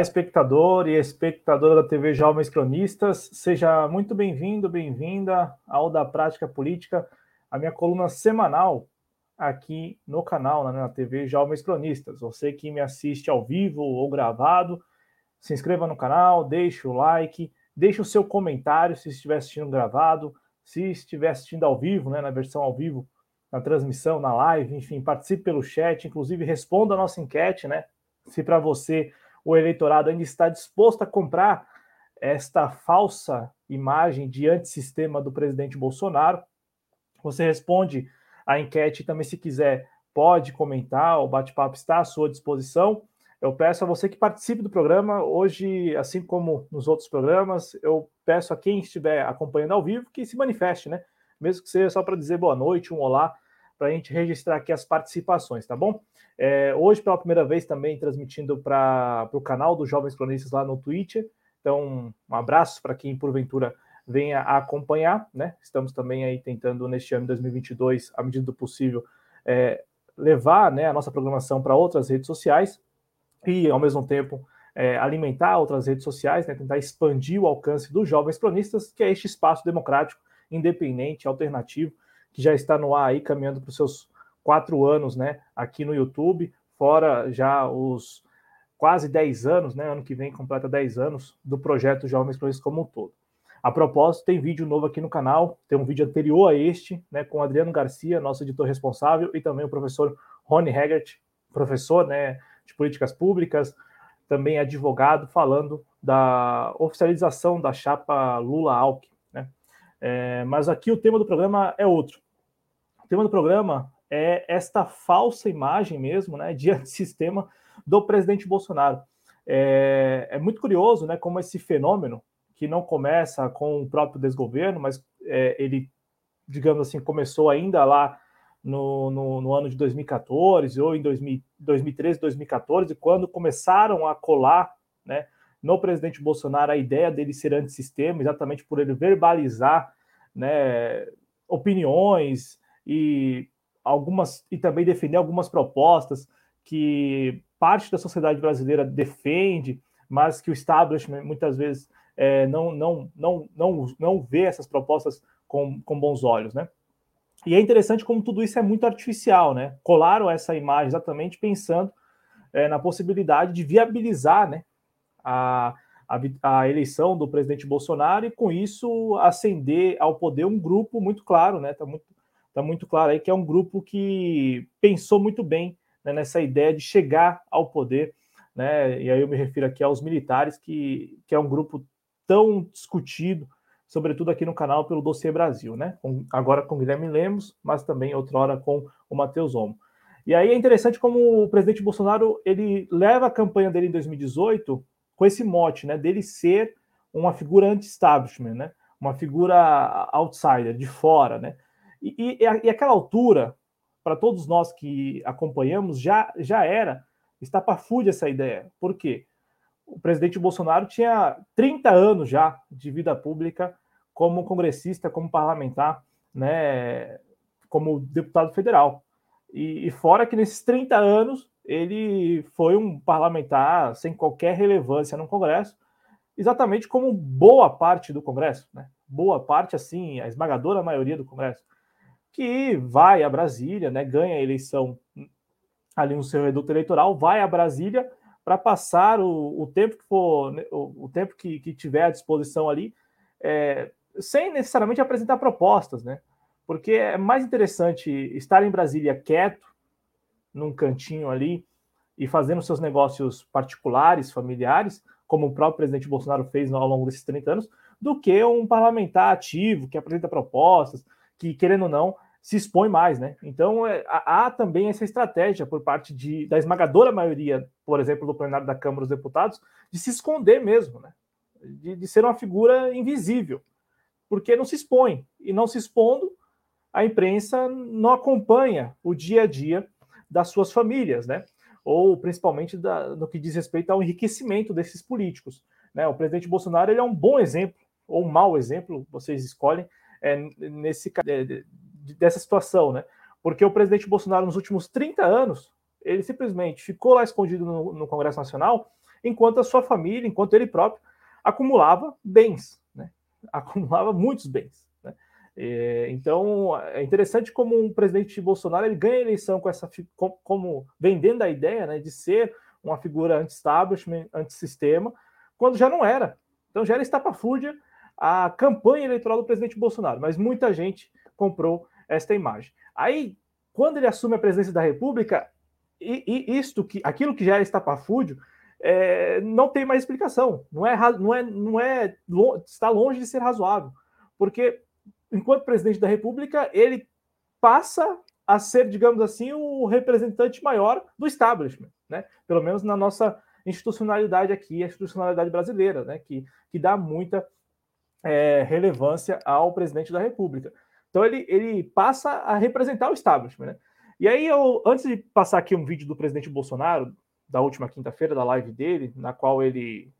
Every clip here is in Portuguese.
Espectador e espectadora da TV Jovens Cronistas, seja muito bem-vindo, bem-vinda ao da Prática Política, a minha coluna semanal aqui no canal, né, na TV Jovens Cronistas. Você que me assiste ao vivo ou gravado, se inscreva no canal, deixe o like, deixe o seu comentário se estiver assistindo gravado, se estiver assistindo ao vivo, né, na versão ao vivo, na transmissão, na live, enfim, participe pelo chat, inclusive responda a nossa enquete, né? Se para você o eleitorado ainda está disposto a comprar esta falsa imagem de antissistema do presidente Bolsonaro. Você responde a enquete também, se quiser, pode comentar, o bate-papo está à sua disposição. Eu peço a você que participe do programa. Hoje, assim como nos outros programas, eu peço a quem estiver acompanhando ao vivo que se manifeste, né? Mesmo que seja só para dizer boa noite, um olá, para a gente registrar aqui as participações, tá bom? É, hoje, pela primeira vez, também transmitindo para o canal dos Jovens Cronistas lá no Twitter. Então, um abraço para quem, porventura, venha acompanhar, né? Estamos também aí tentando, neste ano de 2022, à medida do possível, é, levar né, a nossa programação para outras redes sociais e, ao mesmo tempo, é, alimentar outras redes sociais, né, tentar expandir o alcance dos jovens cronistas, que é este espaço democrático, independente, alternativo, que já está no ar aí, caminhando para os seus quatro anos, né, aqui no YouTube, fora já os quase 10 anos, né, ano que vem completa 10 anos, do projeto Jovens Cronistas como um todo. A propósito, tem vídeo novo aqui no canal, tem um vídeo anterior a este, né, com Adriano Garcia, nosso editor responsável, e também o professor Rony Hegert, professor né, de políticas públicas, também advogado, falando da oficialização da chapa Lula-Alckmin. É, mas aqui o tema do programa é outro. O tema do programa é esta falsa imagem mesmo, né, de antissistema do presidente Bolsonaro. É, é, muito curioso, né, como esse fenômeno, que não começa com o próprio desgoverno, mas é, ele, digamos assim, começou ainda lá no, no, no, ano de 2014 ou em 2000, 2013, 2014, quando começaram a colar né, no presidente Bolsonaro a ideia dele ser antissistema, exatamente por ele verbalizar né, opiniões e algumas e também defender algumas propostas que parte da sociedade brasileira defende, mas que o establishment muitas vezes é, não, não, não, não, não vê essas propostas com, com bons olhos, né? E é interessante como tudo isso é muito artificial, né? Colaram essa imagem exatamente pensando é, na possibilidade de viabilizar né, a, a, a, eleição do presidente Bolsonaro e, com isso, ascender ao poder um grupo muito claro, né? Está muito, tá muito claro aí que é um grupo que pensou muito bem né, nessa ideia de chegar ao poder, né? E aí eu me refiro aqui aos militares, que, que é um grupo tão discutido sobretudo aqui no canal pelo Dossiê Brasil, né? Com, agora com Guilherme Lemos, mas também outrora com o Matheus Omo. E aí é interessante como o presidente Bolsonaro ele leva a campanha dele em 2018 com esse mote, né? Dele ser uma figura anti-establishment, né? Uma figura outsider, de fora, né? E, e, e aquela altura, para todos nós que acompanhamos, já, já era estapafúrdia essa ideia. Por quê? o presidente Bolsonaro tinha 30 anos já de vida pública como congressista, como parlamentar, né, como deputado federal. E, e, fora que nesses 30 anos ele foi um parlamentar sem qualquer relevância no Congresso, exatamente como boa parte do Congresso, né? Boa parte, assim, a esmagadora maioria do Congresso, que vai a Brasília, né? Ganha a eleição ali no seu reduto eleitoral, vai a Brasília para passar o, o, tempo que for, né, o, o tempo que, que, tiver à disposição ali, é, sem necessariamente apresentar propostas, né? Porque é mais interessante estar em Brasília quieto, num cantinho ali, e fazendo seus negócios particulares, familiares, como o próprio presidente Bolsonaro fez ao longo desses 30 anos, do que um parlamentar ativo que apresenta propostas, que, querendo ou não, se expõe mais, né? Então é, há também essa estratégia por parte de, da esmagadora maioria, por exemplo, do plenário da Câmara dos Deputados, de se esconder mesmo, né? De, de ser uma figura invisível, porque não se expõe e não se expondo, a imprensa não acompanha o dia a dia das suas famílias, né? Ou principalmente da, no que diz respeito ao enriquecimento desses políticos. Né? O presidente Bolsonaro ele é um bom exemplo ou um mau exemplo, vocês escolhem, é, nesse é, dessa situação, né? Porque o presidente Bolsonaro, nos últimos 30 anos, ele simplesmente ficou lá escondido no, no Congresso Nacional enquanto a sua família, enquanto ele próprio, acumulava bens, né? acumulava muitos bens. É, então, é interessante como um presidente Bolsonaro ele ganha a eleição com essa, como vendendo a ideia né, de ser uma figura anti-establishment, anti-sistema, quando já não era. Então já era estapafúrdia a campanha eleitoral do presidente Bolsonaro, mas muita gente comprou esta imagem. Aí, quando ele assume a presidência da República, e, e isto que aquilo que já era estapafúrdio é, não tem mais explicação. Não é, não é, não é está longe de ser razoável, porque enquanto presidente da República ele passa a ser, digamos assim, o representante maior do establishment, né? Pelo menos na nossa institucionalidade aqui, a institucionalidade brasileira, né? Que, que dá muita é, relevância ao presidente da República. Então ele, ele passa a representar o establishment, né? E aí, eu, antes de passar aqui um vídeo do presidente Bolsonaro, da última quinta-feira, da live dele, na qual ele,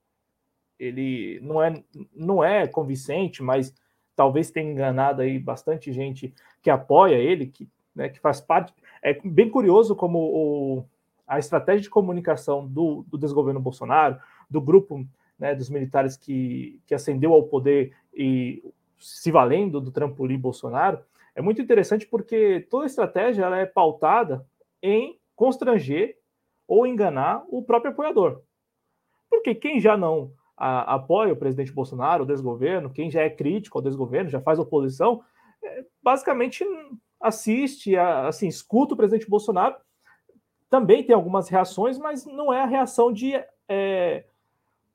ele não, é, não é convincente, mas talvez tenha enganado aí bastante gente que apoia ele, que, né, que faz parte. É bem curioso como o, a estratégia de comunicação do, do desgoverno Bolsonaro, do grupo né, dos militares que, que ascendeu ao poder e se valendo do trampolim Bolsonaro, é muito interessante porque toda estratégia ela é pautada em constranger ou enganar o próprio apoiador. Porque quem já não a, apoia o presidente Bolsonaro, o desgoverno, quem já é crítico ao desgoverno, já faz oposição, é, basicamente assiste, a, assim, escuta o presidente Bolsonaro, também tem algumas reações, mas não é a reação de, é,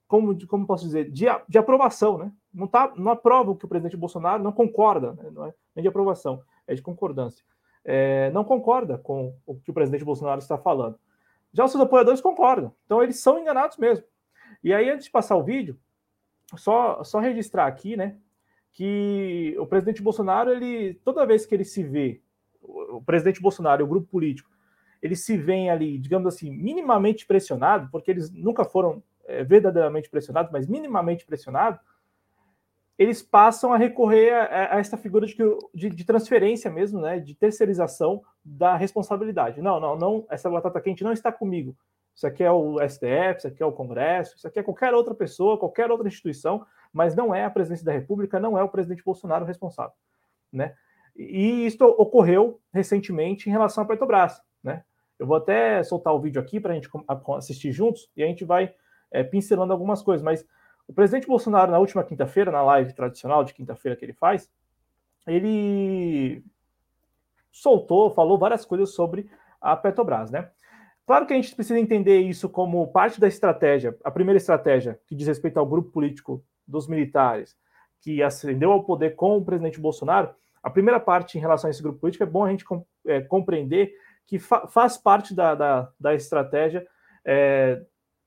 como, como posso dizer, de, de aprovação, né? não, tá, não aprova o que o presidente Bolsonaro não concorda, né? não é nem de aprovação, é de concordância. É, não concorda com o que o presidente Bolsonaro está falando. Já os seus apoiadores concordam, então eles são enganados mesmo. E aí, antes de passar o vídeo, só, só registrar aqui, né, que o presidente Bolsonaro, ele toda vez que ele se vê, o presidente Bolsonaro e o grupo político, eles se veem ali, digamos assim, minimamente pressionados, porque eles nunca foram é, verdadeiramente pressionados, mas minimamente pressionados, eles passam a recorrer a, a essa figura de, de, de, transferência mesmo, né, de terceirização da responsabilidade. Não, não, não, essa batata quente não está comigo. Isso aqui é o STF, isso aqui é o Congresso, isso aqui é qualquer outra pessoa, qualquer outra instituição, mas não é a presidência da República, não é o presidente Bolsonaro responsável, né? E isso ocorreu recentemente em relação à Petrobras, né? Eu vou até soltar o vídeo aqui para a gente assistir juntos e a gente vai é, pincelando algumas coisas, mas o presidente Bolsonaro, na última quinta-feira, na live tradicional de quinta-feira que ele faz, ele soltou, falou várias coisas sobre a Petrobras, né? Claro que a gente precisa entender isso como parte da estratégia, a primeira estratégia que diz respeito ao grupo político dos militares, que ascendeu ao poder com o presidente Bolsonaro. A primeira parte em relação a esse grupo político é bom a gente é, compreender que fa faz parte da, da, da estratégia, é,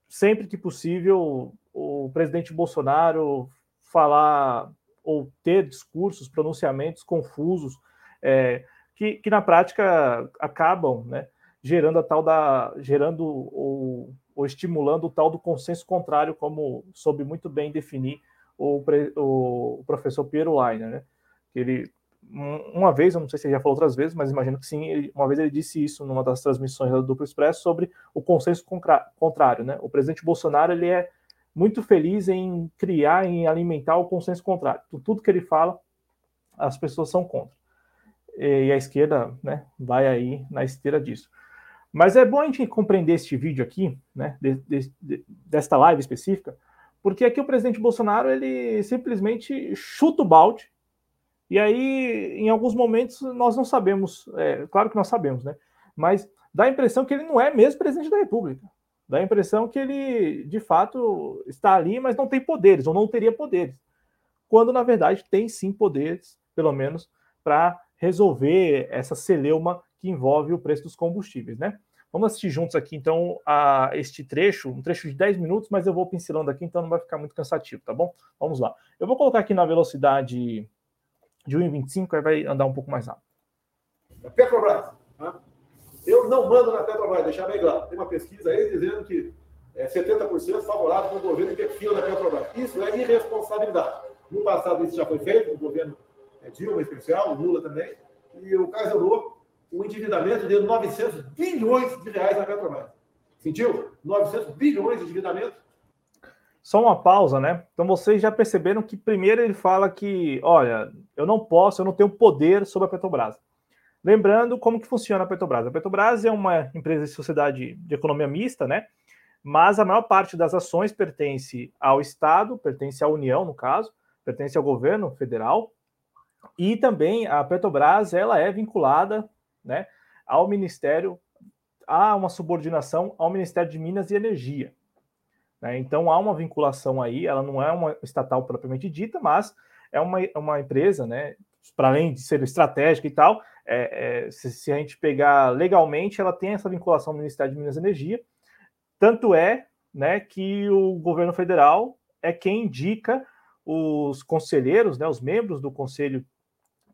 sempre que possível, o presidente Bolsonaro falar ou ter discursos, pronunciamentos confusos, é, que, que na prática acabam né, gerando a tal da. gerando ou, ou estimulando o tal do consenso contrário, como soube muito bem definir o, o professor Piero Leiner, né? Ele uma vez, eu não sei se ele já falou outras vezes, mas imagino que sim, uma vez ele disse isso numa das transmissões da Duplo Expresso sobre o consenso contrário, né? O presidente Bolsonaro, ele é muito feliz em criar, em alimentar o consenso contrário. Tudo que ele fala, as pessoas são contra. E a esquerda, né, vai aí na esteira disso. Mas é bom a gente compreender este vídeo aqui, né, de, de, de, desta live específica, porque aqui o presidente Bolsonaro, ele simplesmente chuta o balde e aí, em alguns momentos, nós não sabemos, é, claro que nós sabemos, né? Mas dá a impressão que ele não é mesmo presidente da República. Dá a impressão que ele, de fato, está ali, mas não tem poderes, ou não teria poderes. Quando, na verdade, tem sim poderes, pelo menos, para resolver essa celeuma que envolve o preço dos combustíveis, né? Vamos assistir juntos aqui, então, a este trecho, um trecho de 10 minutos, mas eu vou pincelando aqui, então não vai ficar muito cansativo, tá bom? Vamos lá. Eu vou colocar aqui na velocidade de 1,25, aí vai andar um pouco mais rápido. Petrobras. Né? Eu não mando na Petrobras, deixar bem claro. Tem uma pesquisa aí dizendo que é 70% favorável com o governo que fila da Petrobras. Isso é irresponsabilidade. No passado isso já foi feito, o governo é, Dilma especial, o Lula também, e o causou um endividamento de 900 bilhões de reais na Petrobras. Sentiu? 900 bilhões de endividamento Só uma pausa, né? Então vocês já perceberam que primeiro ele fala que, olha, eu não posso, eu não tenho poder sobre a Petrobras. Lembrando como que funciona a Petrobras. A Petrobras é uma empresa de sociedade de economia mista, né? Mas a maior parte das ações pertence ao Estado, pertence à União, no caso, pertence ao governo federal, e também a Petrobras ela é vinculada né, ao Ministério, há uma subordinação ao Ministério de Minas e Energia. Né? Então há uma vinculação aí, ela não é uma estatal propriamente dita, mas é uma, uma empresa, né, para além de ser estratégica e tal, é, é, se, se, a gente pegar legalmente, ela tem essa vinculação ao Ministério de Minas e Energia. Tanto é né, que o governo federal é quem indica os conselheiros, né, os membros do conselho,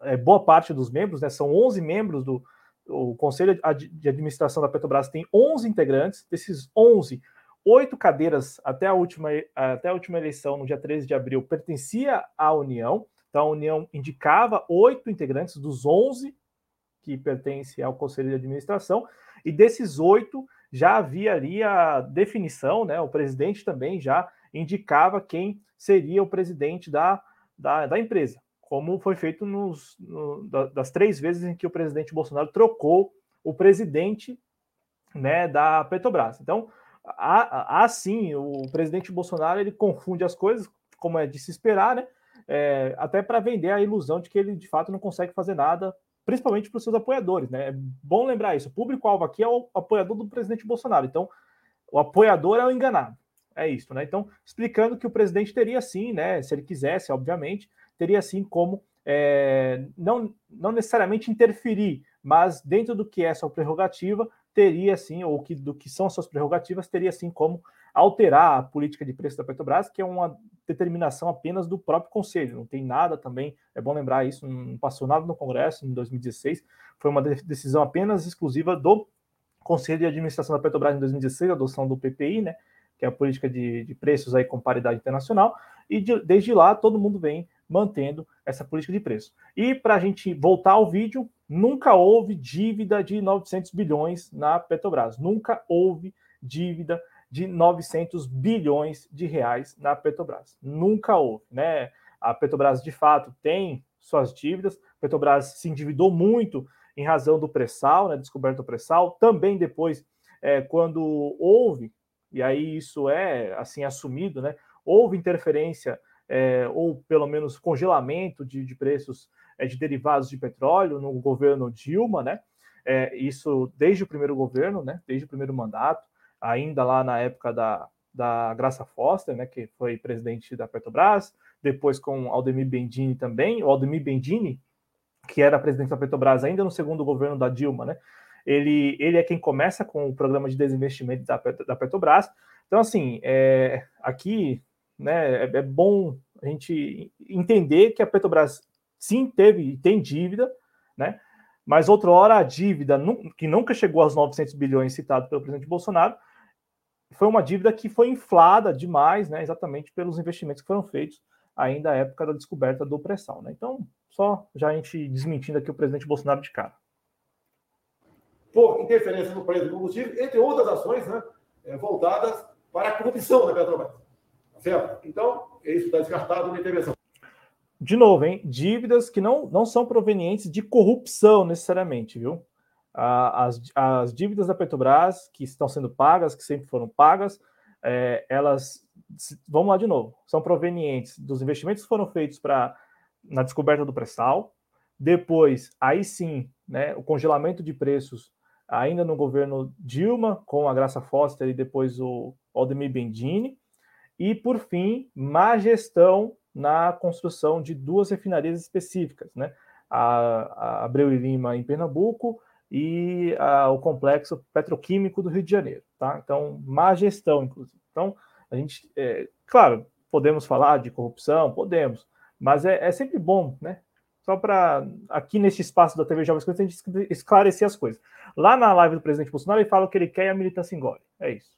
é, boa parte dos membros, né, são 11 membros do o conselho de administração da Petrobras tem 11 integrantes, desses 11, oito cadeiras até a última até a última eleição no dia 13 de abril pertencia à União, então a União indicava oito integrantes dos 11 que pertencem ao conselho de administração, e desses oito já havia ali a definição, né? O presidente também já indicava quem seria o presidente da, da, da empresa, como foi feito nos, no, das três vezes em que o presidente Bolsonaro trocou o presidente né, da Petrobras. Então, assim, o presidente Bolsonaro ele confunde as coisas, como é de se esperar, né? É, até para vender a ilusão de que ele de fato não consegue fazer nada, principalmente para os seus apoiadores, né? É bom lembrar isso. O público-alvo aqui é o apoiador do presidente Bolsonaro. Então, o apoiador é o enganado. É isso, né? Então, explicando que o presidente teria sim, né? Se ele quisesse, obviamente, teria sim como é, não, não necessariamente interferir, mas dentro do que é sua prerrogativa, teria sim, ou que, do que são as suas prerrogativas, teria sim como alterar a política de preço da Petrobras, que é uma determinação apenas do próprio Conselho, não tem nada também, é bom lembrar isso, não passou nada no Congresso em 2016, foi uma decisão apenas exclusiva do Conselho de Administração da Petrobras em 2016, a adoção do PPI, né, que é a política de, de preços aí com paridade internacional, e de, desde lá todo mundo vem mantendo essa política de preço. E para a gente voltar ao vídeo, nunca houve dívida de 900 bilhões na Petrobras, nunca houve dívida de 900 bilhões de reais na Petrobras, nunca houve, né? A Petrobras de fato tem suas dívidas, a Petrobras se endividou muito em razão do pré-sal, né, descoberta do pré-sal, também depois, é, quando houve e aí isso é assim assumido, né? Houve interferência é, ou pelo menos congelamento de, de preços é, de derivados de petróleo no governo Dilma, né? É, isso desde o primeiro governo, né? Desde o primeiro mandato, ainda lá na época da, da Graça Foster, né? Que foi presidente da Petrobras, depois com Aldemir Bendini também, o Aldemir Bendini, que era presidente da Petrobras ainda no segundo governo da Dilma, né? ele, ele é quem começa com o programa de desinvestimento da, da Petrobras. Então, assim, é, aqui né, é, é bom a gente entender que a Petrobras sim teve e tem dívida, né? Mas outra hora a dívida, que nunca chegou aos 900 bilhões citado pelo presidente Bolsonaro, foi uma dívida que foi inflada demais, né? Exatamente pelos investimentos que foram feitos ainda à época da descoberta do pré-sal, né? Então, só já a gente desmentindo aqui o presidente Bolsonaro de cara por interferência no preço do combustível, entre outras ações né, é, voltadas para a corrupção da Petrobras. Tá certo? Então, isso está descartado na intervenção. De novo, hein? Dívidas que não, não são provenientes de corrupção necessariamente, viu? As, as dívidas da Petrobras que estão sendo pagas, que sempre foram pagas, é, elas, vamos lá de novo, são provenientes dos investimentos que foram feitos para na descoberta do pré-sal, depois, aí sim, né, o congelamento de preços ainda no governo Dilma, com a Graça Foster e depois o Aldemir Bendini. E, por fim, má gestão na construção de duas refinarias específicas, né? A, a Abreu e Lima, em Pernambuco, e a, o complexo petroquímico do Rio de Janeiro, tá? Então, má gestão, inclusive. Então, a gente, é, claro, podemos falar de corrupção, podemos, mas é, é sempre bom, né? Só para, aqui neste espaço da TV Jovens a gente esclarecer as coisas. Lá na live do presidente Bolsonaro, ele fala o que ele quer e a militância engole. É isso.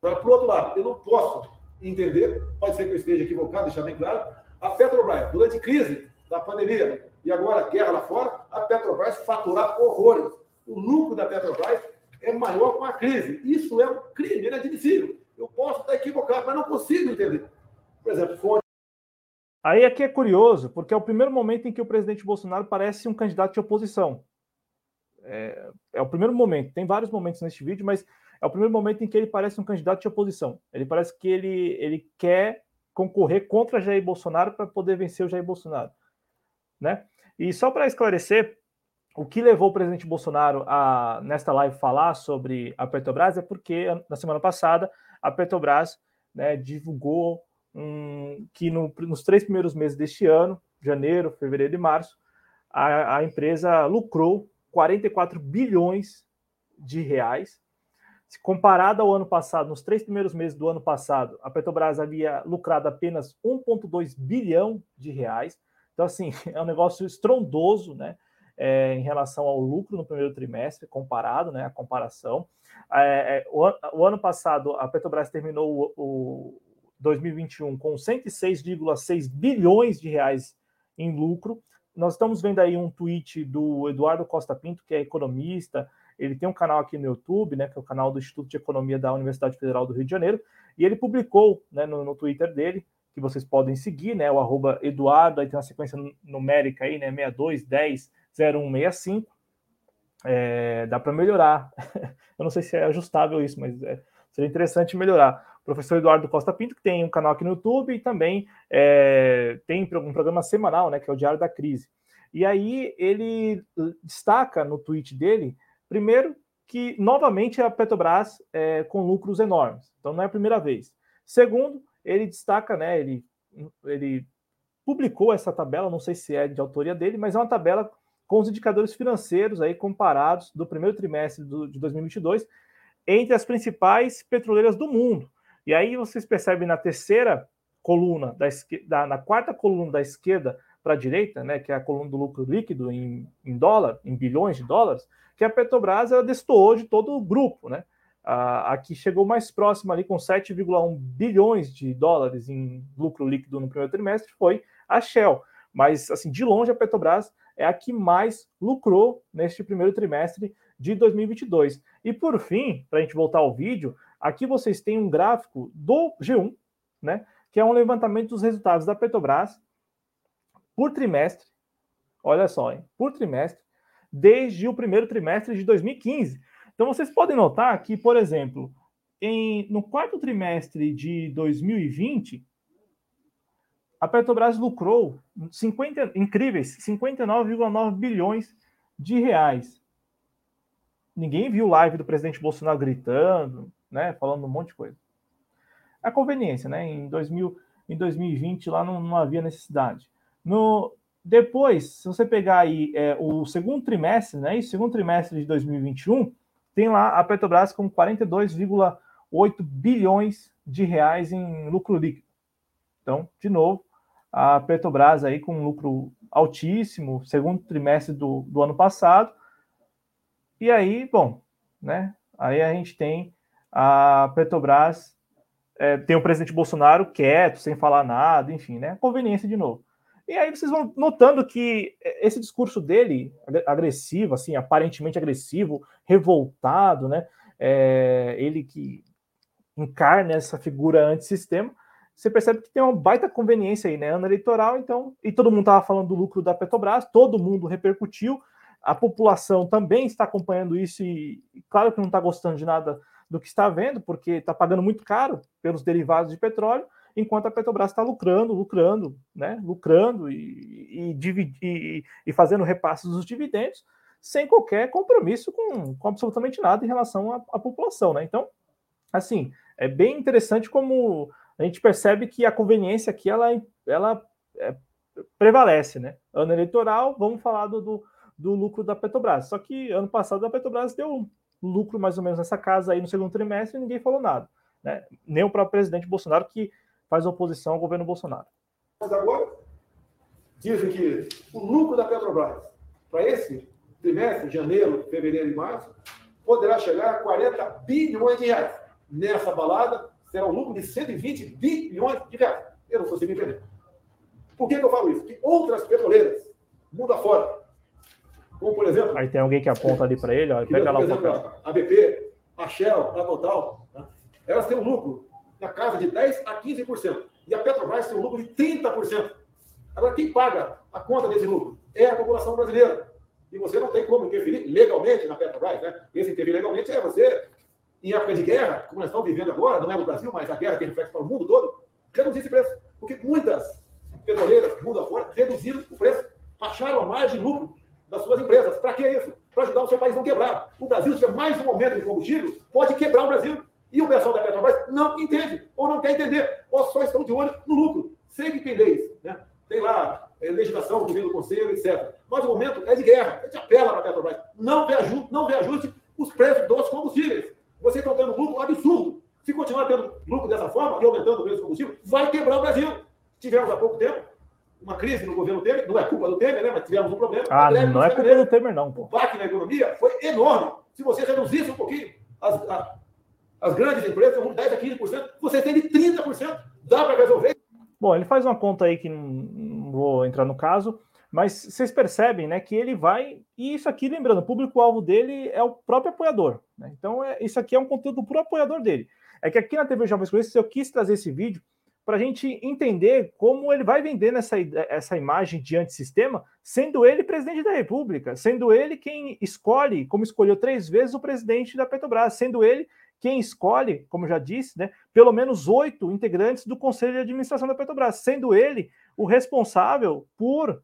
Para o outro lado, eu não posso entender, pode ser que eu esteja equivocado, deixar bem claro, a Petrobras, durante a crise da pandemia e agora guerra lá fora, a Petrobras faturar horrores. O lucro da Petrobras é maior com a crise. Isso é um crime inadmissível. Eu posso estar equivocado. mas não consigo entender. Por exemplo, fonte. Aí aqui é curioso, porque é o primeiro momento em que o presidente Bolsonaro parece um candidato de oposição. É, é, o primeiro momento. Tem vários momentos neste vídeo, mas é o primeiro momento em que ele parece um candidato de oposição. Ele parece que ele, ele quer concorrer contra Jair Bolsonaro para poder vencer o Jair Bolsonaro, né? E só para esclarecer, o que levou o presidente Bolsonaro a nesta live falar sobre a Petrobras é porque na semana passada a Petrobras né, divulgou um, que no, nos três primeiros meses deste ano, janeiro, fevereiro e março, a, a empresa lucrou 44 bilhões de reais. Comparado ao ano passado, nos três primeiros meses do ano passado, a Petrobras havia lucrado apenas 1,2 bilhão de reais. Então, assim, é um negócio estrondoso, né? É, em relação ao lucro no primeiro trimestre, comparado, né? A comparação. É, é, o, o, ano passado, a Petrobras terminou o, o 2021 com 106,6 bilhões de reais em lucro. Nós estamos vendo aí um tweet do Eduardo Costa Pinto, que é economista, ele tem um canal aqui no YouTube, né, que é o canal do Instituto de Economia da Universidade Federal do Rio de Janeiro, e ele publicou né, no, no Twitter dele, que vocês podem seguir, né, o arroba Eduardo, aí tem uma sequência numérica aí, né, 62100165, é, dá para melhorar. Eu não sei se é ajustável isso, mas é, seria interessante melhorar professor Eduardo Costa Pinto, que tem um canal aqui no YouTube e também é, tem um programa semanal, né, que é o Diário da Crise. E aí ele destaca no tweet dele, primeiro, que novamente a Petrobras é, com lucros enormes. Então não é a primeira vez. Segundo, ele destaca, né, ele, ele publicou essa tabela, não sei se é de autoria dele, mas é uma tabela com os indicadores financeiros aí comparados do primeiro trimestre do, de 2022 entre as principais petroleiras do mundo. E aí vocês percebem na terceira coluna, da, na quarta coluna da esquerda para a direita, né, que é a coluna do lucro líquido em, em dólar, em bilhões de dólares, que a Petrobras ela destoou de todo o grupo, né? A, a que chegou mais próxima ali com 7,1 bilhões de dólares em lucro líquido no primeiro trimestre foi a Shell. Mas, assim, de longe a Petrobras é a que mais lucrou neste primeiro trimestre de 2022. E por fim, para a gente voltar ao vídeo, Aqui vocês têm um gráfico do G1, né? Que é um levantamento dos resultados da Petrobras por trimestre. Olha só, hein? Por trimestre, desde o primeiro trimestre de 2015. Então vocês podem notar que, por exemplo, em, no quarto trimestre de 2020, a Petrobras lucrou 50, incríveis 59,9 bilhões de reais. Ninguém viu live do presidente Bolsonaro gritando, né? Falando um monte de coisa. A conveniência, né? Em, 2000, em 2020 lá não, não havia necessidade. No, depois, se você pegar aí é, o segundo trimestre, né? E segundo trimestre de 2021, tem lá a Petrobras com 42,8 bilhões de reais em lucro líquido. Então, de novo, a Petrobras aí com lucro altíssimo, segundo trimestre do, do ano passado. E aí, bom, né? Aí a gente tem a Petrobras é, tem o presidente Bolsonaro quieto, sem falar nada, enfim, né? Conveniência de novo. E aí vocês vão notando que esse discurso dele, agressivo, assim, aparentemente agressivo, revoltado, né? É, ele que encarna essa figura antissistema, você percebe que tem uma baita conveniência aí, né? Ano eleitoral, então, e todo mundo estava falando do lucro da Petrobras, todo mundo repercutiu, a população também está acompanhando isso e, claro que não está gostando de nada do que está vendo, porque está pagando muito caro pelos derivados de petróleo, enquanto a Petrobras está lucrando, lucrando, né? Lucrando e, e, e, e, fazendo repasses dos dividendos sem qualquer compromisso com, com absolutamente nada em relação à, à, população, né? Então, assim, é bem interessante como a gente percebe que a conveniência aqui ela, ela é, prevalece, né? Ano eleitoral, vamos falar do, do, do lucro da Petrobras. Só que ano passado a Petrobras deu lucro mais ou menos nessa casa aí no segundo trimestre e ninguém falou nada. Né? Nem o próprio presidente Bolsonaro, que faz oposição ao governo Bolsonaro. Mas agora, dizem que o lucro da Petrobras para esse trimestre, janeiro, fevereiro e março, poderá chegar a 40 bilhões de reais. Nessa balada, será um lucro de 120 bilhões de reais. Eu não consigo entender. Por que, que eu falo isso? Que outras petroleiras, mundo afora, como, por exemplo. Aí tem alguém que aponta ali para ele, ó, pega lá o papel. A BP, a Shell, a Total, né? elas têm um lucro na casa de 10% a 15%. E a Petrobras tem um lucro de 30%. Agora, quem paga a conta desse lucro? É a população brasileira. E você não tem como interferir legalmente na Petrobras. Né? Esse interferir legalmente é você, em época de guerra, como nós estamos vivendo agora, não é no Brasil, mas a guerra tem reflexo para o mundo todo, reduzir esse preço. Porque muitas petroleiras, mundo afora, reduziram o preço, baixaram a margem de lucro das suas empresas. Para que isso? Para ajudar o seu país a não quebrar. O Brasil, se tiver mais um aumento de combustível, pode quebrar o Brasil. E o pessoal da Petrobras não entende, ou não quer entender, ou só estão de olho no lucro, sem entender isso. Né? Tem lá é, legislação que vem do Conselho, etc. Mas o momento é de guerra. A gente apela para a Petrobras. Não reajuste, não reajuste os preços dos combustíveis. Vocês estão tendo lucro absurdo. Se continuar tendo lucro dessa forma e aumentando o preço do combustível, vai quebrar o Brasil. Tivemos há pouco tempo uma crise no governo Temer, não é culpa do Temer, né? Mas tivemos um problema. Ah, não é culpa do Temer, não. Pô. O PAC na economia foi enorme. Se você reduzisse um pouquinho as, a, as grandes empresas, vão 10% a 15%, você tem de 30%. Dá para resolver. Bom, ele faz uma conta aí que não, não vou entrar no caso, mas vocês percebem, né, que ele vai e isso aqui, lembrando, o público-alvo dele é o próprio apoiador, né? Então, é, isso aqui é um conteúdo para o apoiador dele. É que aqui na TV Jovens Cronistas eu quis trazer esse vídeo para a gente entender como ele vai vender essa, essa imagem de antissistema, sendo ele presidente da República, sendo ele quem escolhe, como escolheu três vezes o presidente da Petrobras, sendo ele quem escolhe, como já disse, né, pelo menos oito integrantes do Conselho de Administração da Petrobras, sendo ele o responsável por,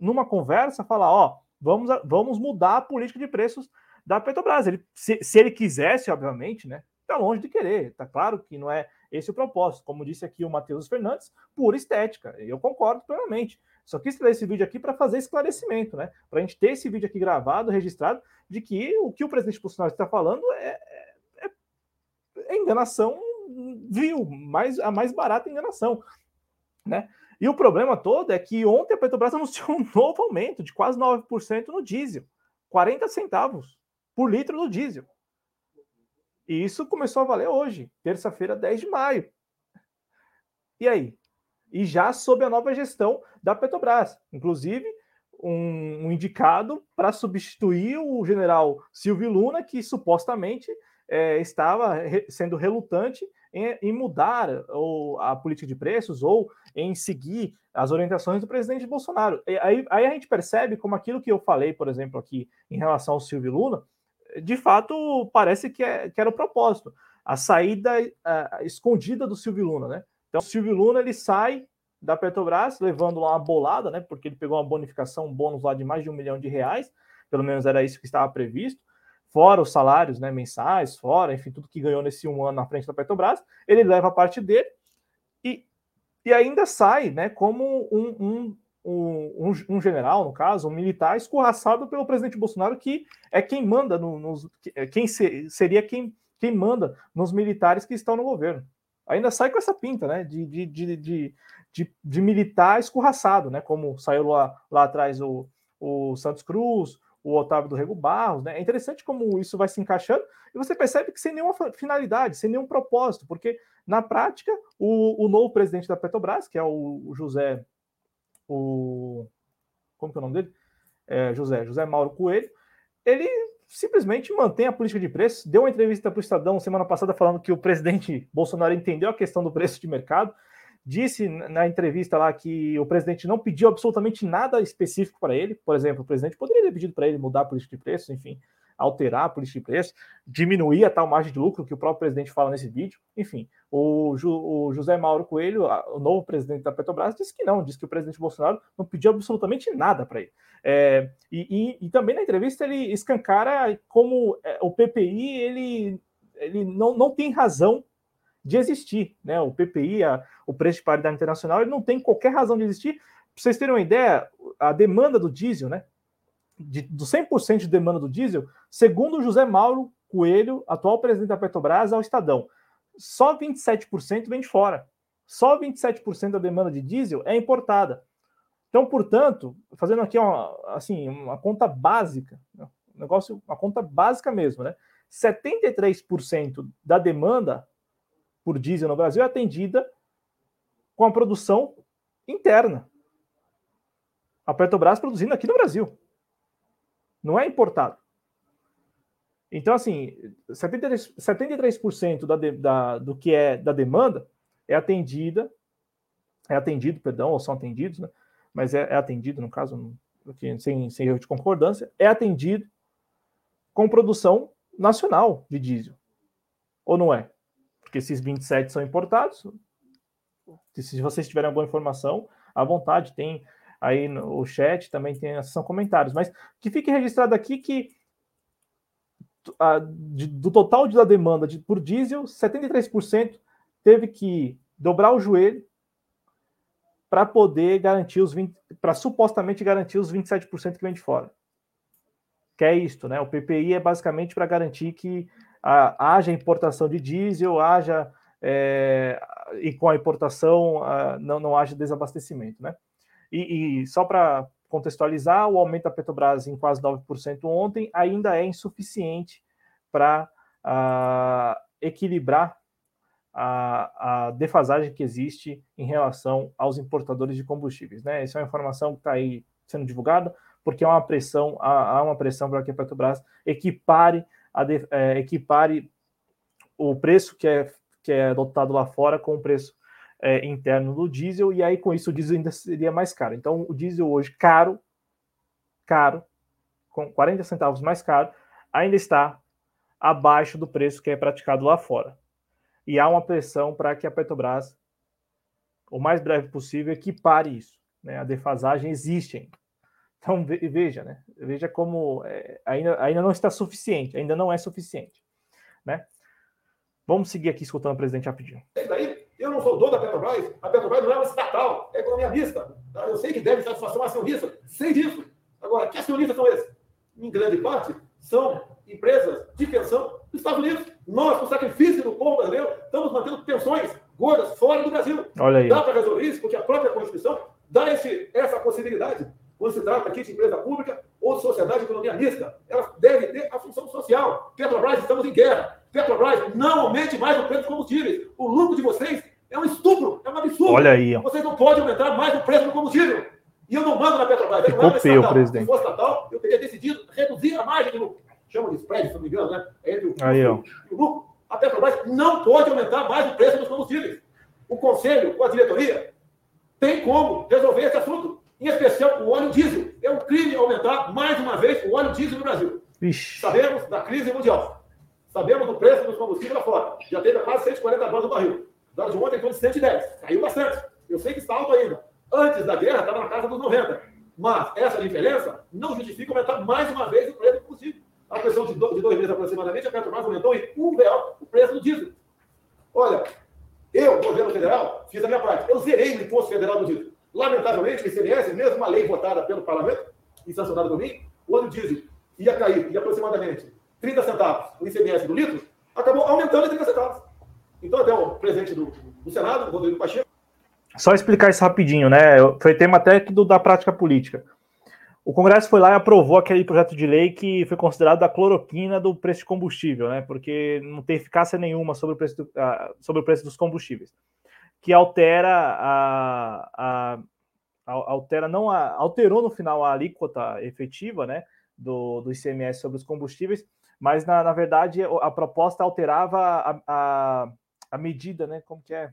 numa conversa, falar: ó, vamos, vamos mudar a política de preços da Petrobras. Ele, se, se ele quisesse, obviamente, né, está longe de querer, está claro que não é esse o propósito, como disse aqui o Matheus Fernandes, pura estética, eu concordo plenamente. Só quis trazer esse vídeo aqui para fazer esclarecimento, né? Para a gente ter esse vídeo aqui gravado, registrado, de que o que o presidente Bolsonaro está falando é, é enganação vil, mais, a mais barata enganação, né? E o problema todo é que ontem a Petrobras anunciou um novo aumento de quase 9% no diesel, 40 centavos por litro do diesel. E isso começou a valer hoje, terça-feira, 10 de maio. E aí? E já sob a nova gestão da Petrobras, inclusive um, um indicado para substituir o general Silvio Luna, que supostamente é, estava re, sendo relutante em, em mudar ou, a política de preços ou em seguir as orientações do presidente Bolsonaro. E aí, aí a gente percebe como aquilo que eu falei, por exemplo, aqui em relação ao Silvio Luna, de fato parece que, é, que era o propósito. A saída a, escondida do Silvio Luna, né? Então, o Silvio Luna ele sai da Petrobras, levando lá uma bolada, né? Porque ele pegou uma bonificação, um bônus lá de mais de um milhão de reais, pelo menos era isso que estava previsto fora os salários né, mensais, fora, enfim, tudo que ganhou nesse um ano na frente da Petrobras, ele leva a parte dele e, e ainda sai né, como um, um, um, um, general, no caso, um militar, escorraçado pelo presidente Bolsonaro, que é quem manda, no, nos, é quem ser, seria quem, quem manda nos militares que estão no governo. Ainda sai com essa pinta né, de, de, de, de, de, de militar escorraçado, né, como saiu lá, lá atrás o, o Santos Cruz, o Otávio do Rego Barros, né? É interessante como isso vai se encaixando e você percebe que sem nenhuma finalidade, sem nenhum propósito, porque na prática o, o novo presidente da Petrobras, que é o, o José, o como que é o nome dele? É, José, José Mauro Coelho, ele simplesmente mantém a política de preços. Deu uma entrevista para o Estadão semana passada falando que o presidente Bolsonaro entendeu a questão do preço de mercado disse na entrevista lá que o presidente não pediu absolutamente nada específico para ele. Por exemplo, o presidente poderia ter pedido para ele mudar a política de preços, enfim, alterar a política de preços, diminuir a tal margem de lucro que o próprio presidente fala nesse vídeo. Enfim, o, Ju, o José Mauro Coelho, o novo presidente da Petrobras, disse que não, disse que o presidente Bolsonaro não pediu absolutamente nada para ele. É, e, e, e, também na entrevista ele escancara como é, o PPI ele, ele não, não tem razão de existir. Né? O PPI, a, o preço de paridade internacional, ele não tem qualquer razão de existir. Para vocês terem uma ideia, a demanda do diesel, né? De, do 100% de demanda do diesel, segundo José Mauro Coelho, atual presidente da Petrobras, ao Estadão, só 27% vem de fora. Só 27% da demanda de diesel é importada. Então, portanto, fazendo aqui uma, assim, uma conta básica, né? um negócio, uma conta básica mesmo, né? 73% da demanda por diesel no Brasil é atendida com a produção interna. A Petrobras produzindo aqui no Brasil. Não é importado. Então, assim, 73%, 73% da, da, do que é da demanda é atendida, é atendido, perdão, ou são atendidos, né? Mas é, é atendido, no caso, sem, sem erro de concordância, é atendido com produção nacional de diesel. Ou não é? Porque esses 27 são importados. Se vocês tiverem alguma informação, à vontade, tem aí no chat, também tem a seção comentários. Mas que fique registrado aqui que a, de, do total da demanda de, por diesel, 73% teve que dobrar o joelho para poder garantir os 20, para supostamente garantir os 27% que vem de fora. Que é isto, né? O PPI é basicamente para garantir que a, haja importação de diesel, haja é, e com a importação a, não, não haja desabastecimento, né? E, e só para contextualizar, o aumento da Petrobras em quase 9% ontem ainda é insuficiente para equilibrar a, a, defasagem que existe em relação aos importadores de combustíveis. Né? Essa é uma informação que está aí sendo divulgada, porque há uma pressão, há, há uma pressão para que a Petrobras equipare, de, é, equipare o preço que é, que é adotado lá fora com o preço é, interno do diesel, e aí com isso o diesel ainda seria mais caro. Então o diesel hoje caro, caro, com 40 centavos mais caro, ainda está abaixo do preço que é praticado lá fora. E há uma pressão para que a Petrobras, o mais breve possível, equipare isso. Né? A defasagem existe ainda. Então veja, né? Veja como é, ainda, ainda não está suficiente, ainda não é suficiente. Né? Vamos seguir aqui escutando o presidente rapidinho. Daí, eu não sou dono da Petrobras, a Petrobras não é uma estatal, é economia mista. Tá? Eu sei que deve satisfação acionista, sei disso. Agora, que acionistas são esses? Em grande parte, são empresas de pensão dos Estados Unidos. Nós, com sacrifício do povo brasileiro, estamos mantendo pensões gordas fora do Brasil. Olha aí. Dá para resolver isso, porque a própria Constituição dá esse, essa possibilidade. Quando se trata aqui de empresa pública ou de sociedade de economia mista, ela deve ter a função social. Petrobras, estamos em guerra. Petrobras, não aumente mais o preço dos combustíveis. O lucro de vocês é um estupro, é um absurdo. Olha aí. Vocês não podem aumentar mais o preço do combustível. E eu não mando na Petrobras. Ficou feio, presidente. Se fosse estatal, eu teria decidido reduzir a margem de lucro. Chama de spread, se não me engano, né? É entre o, Aí, e o lucro. A Petrobras não pode aumentar mais o preço dos combustíveis. O conselho, com a diretoria, tem como resolver esse assunto. Em especial o óleo diesel. É um crime aumentar mais uma vez o óleo diesel no Brasil. Ixi. Sabemos da crise mundial. Sabemos do preço dos combustíveis lá fora. Já teve quase 140 dólares no barril. O dólar de ontem foi de 110. Caiu bastante. Eu sei que está alto ainda. Antes da guerra, estava na casa dos 90. Mas essa diferença não justifica aumentar mais uma vez o preço do combustível. A questão de, dois meses aproximadamente, a Petrobras aumentou em um real o preço do diesel. Olha, eu, governo federal, fiz a minha parte. Eu zerei o imposto federal do diesel. Lamentavelmente, ICMS, mesmo uma lei votada pelo parlamento e sancionada mim, o óleo diesel ia cair de aproximadamente 30 centavos o ICMS do litro, acabou aumentando em 30 centavos. Então, até o presidente do, do Senado, Rodrigo Pacheco, só explicar isso rapidinho, né? Foi tema até do, da prática política. O Congresso foi lá e aprovou aquele projeto de lei que foi considerado a cloroquina do preço de combustível, né? Porque não tem eficácia nenhuma sobre o preço, do, uh, sobre o preço dos combustíveis, que altera a, a, a altera não a, alterou no final a alíquota efetiva, né? Do, do ICMS sobre os combustíveis, mas na, na verdade a proposta alterava a, a, a medida, né? Como que é?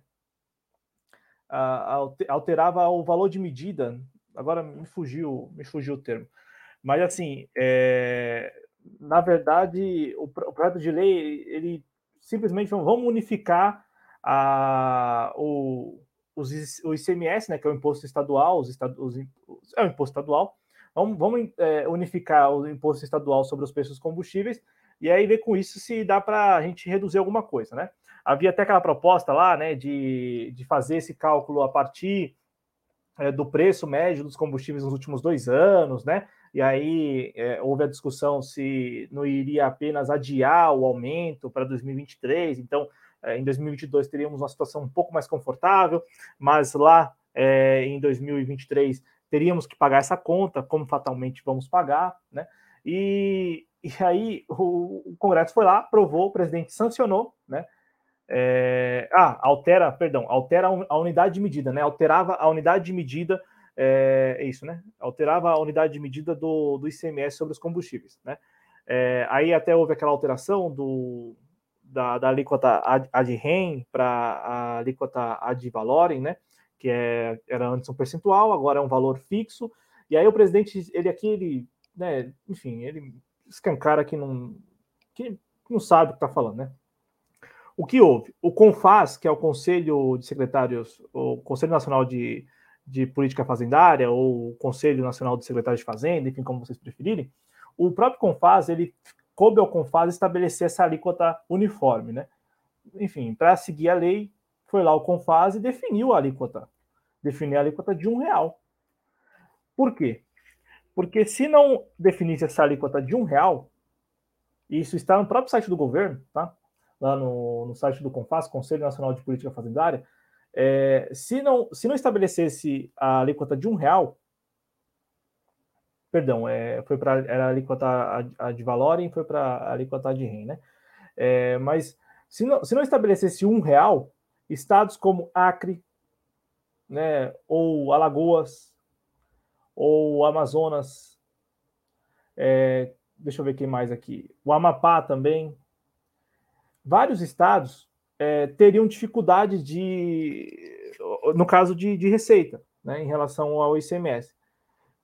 alterava o valor de medida. Agora me fugiu, me fugiu o termo. Mas assim, é, na verdade, o, o projeto de lei ele simplesmente vamos unificar a, o, os, o ICMS, né, que é o imposto estadual, os, é o imposto estadual. Vamos, vamos é, unificar o imposto estadual sobre os preços dos combustíveis e aí ver com isso se dá para a gente reduzir alguma coisa, né? Havia até aquela proposta lá, né, de, de fazer esse cálculo a partir é, do preço médio dos combustíveis nos últimos dois anos, né? E aí é, houve a discussão se não iria apenas adiar o aumento para 2023. Então, em 2022 teríamos uma situação um pouco mais confortável, mas lá é, em 2023 teríamos que pagar essa conta, como fatalmente vamos pagar, né? E, e aí o, o Congresso foi lá, aprovou, o presidente sancionou, né? É, ah, altera, perdão, altera a unidade de medida, né? Alterava a unidade de medida, é, é, isso, né? Alterava a unidade de medida do, do ICMS sobre os combustíveis, né? É, aí até houve aquela alteração do, da, da alíquota ad rem para a alíquota ad valorem, né? Que é, era antes um percentual, agora é um valor fixo. E aí o presidente, ele aqui, ele, né, enfim, ele escancara que não, que não sabe o que está falando, né? O que houve? O CONFAS, que é o Conselho de Secretários, o Conselho Nacional de, de Política Fazendária, ou o Conselho Nacional de Secretários de Fazenda, enfim, como vocês preferirem, o próprio CONFAS, ele coube ao CONFAS estabelecer essa alíquota uniforme, né? Enfim, para seguir a lei, foi lá o CONFAS e definiu a alíquota. Definiu a alíquota de um real. Por quê? Porque se não definisse essa alíquota de um real, isso está no próprio site do governo, tá? lá no, no site do CONFAS, Conselho Nacional de Política Fazendária, é, se, não, se não estabelecesse a alíquota de um real, perdão, é, foi para era alíquota a, a de valorem, foi para alíquota de REN, né? É, mas se não, se não estabelecesse um real, estados como Acre, né, ou Alagoas, ou Amazonas, é, deixa eu ver quem mais aqui, o Amapá também, vários estados é, teriam dificuldade de, no caso de, de receita, né, em relação ao ICMS.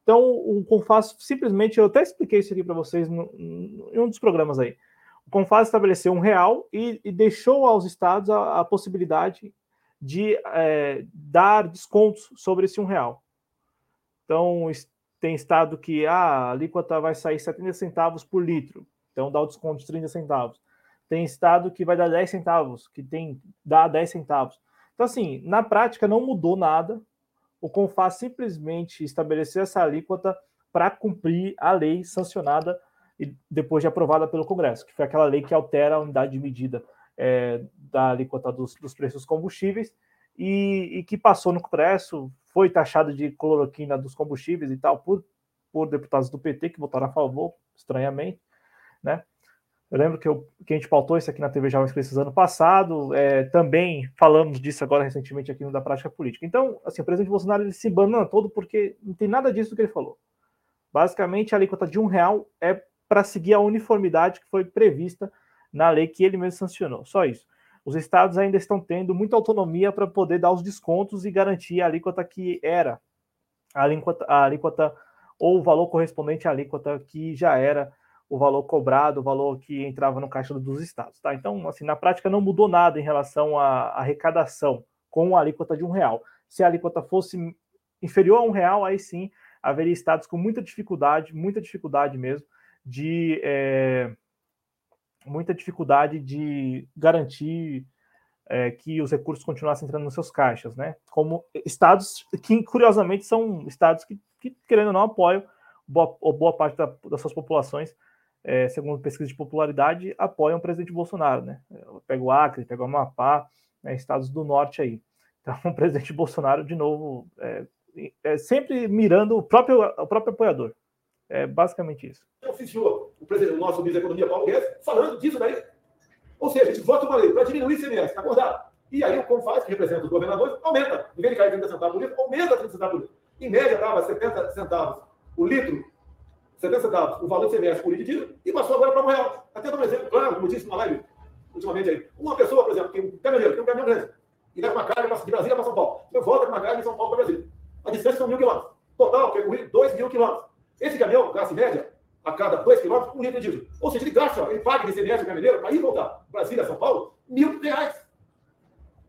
Então, o Confas simplesmente, eu até expliquei isso aqui para vocês no, no, em um dos programas aí. O Confas estabeleceu um real e, e deixou aos estados a, a possibilidade de é, dar descontos sobre esse um real. Então, tem estado que ah, a alíquota vai sair 70 centavos por litro, então dá o desconto de 30 centavos. Tem estado que vai dar 10 centavos, que tem dá 10 centavos. Então, assim, na prática não mudou nada. O CONFAS simplesmente estabeleceu essa alíquota para cumprir a lei sancionada e depois de aprovada pelo Congresso, que foi aquela lei que altera a unidade de medida é, da alíquota dos, dos preços combustíveis e, e, que passou no Congresso, foi taxado de cloroquina dos combustíveis e tal por, por deputados do PT que votaram a favor, estranhamente, né? Eu lembro que, eu, que a gente pautou isso aqui na TV Cresces ano passado, é, também falamos disso agora recentemente aqui no Da Prática Política. Então, assim, o presidente Bolsonaro ele se banana todo porque não tem nada disso que ele falou. Basicamente, a alíquota de um real é para seguir a uniformidade que foi prevista na lei que ele mesmo sancionou. Só isso. Os estados ainda estão tendo muita autonomia para poder dar os descontos e garantir a alíquota que era a alíquota, a alíquota ou o valor correspondente à alíquota que já era o valor cobrado, o valor que entrava no caixa dos estados. Tá? Então, assim, na prática não mudou nada em relação à arrecadação com a alíquota de um real. Se a alíquota fosse inferior a um real, aí sim haveria estados com muita dificuldade, muita dificuldade mesmo, de é, muita dificuldade de garantir é, que os recursos continuassem entrando nos seus caixas, né? Como estados que, curiosamente, são estados que, que querendo ou não, apoiam boa, boa parte da, das suas populações é, segundo pesquisa de popularidade, apoiam o presidente Bolsonaro, né? Pega o Acre, pega o Amapá, né, estados do norte aí. Então, o presidente Bolsonaro, de novo, é, é sempre mirando o próprio, o próprio apoiador. É basicamente isso. Oficiou o, presidente, o nosso ministro da Economia, Paulo Guedes, falando disso daí. Ou seja, a gente vota uma lei para diminuir o ICMS, acordado. E aí, como faz, que representa os governadores, aumenta. Em vez de cair 30 centavos por litro, aumenta 30 centavos por litro. Em média, estava 70 centavos o litro 70 centavos o valor do ICMS por litro de diesel e passou agora para um real. Até dar um exemplo claro, como disse numa live ultimamente aí. Uma pessoa, por exemplo, tem um caminhoneiro, tem um caminhão grande, e leva uma carga de Brasília para São Paulo. Você volta com uma carga de São Paulo para Brasília. A distância são mil quilômetros. Total, percorrido dois mil quilômetros. Esse caminhão, classe média, a cada dois quilômetros, um litro de diesel. Ou seja, ele gasta, ele paga de ICMS o caminhoneiro para ir voltar. Brasília, São Paulo, mil reais.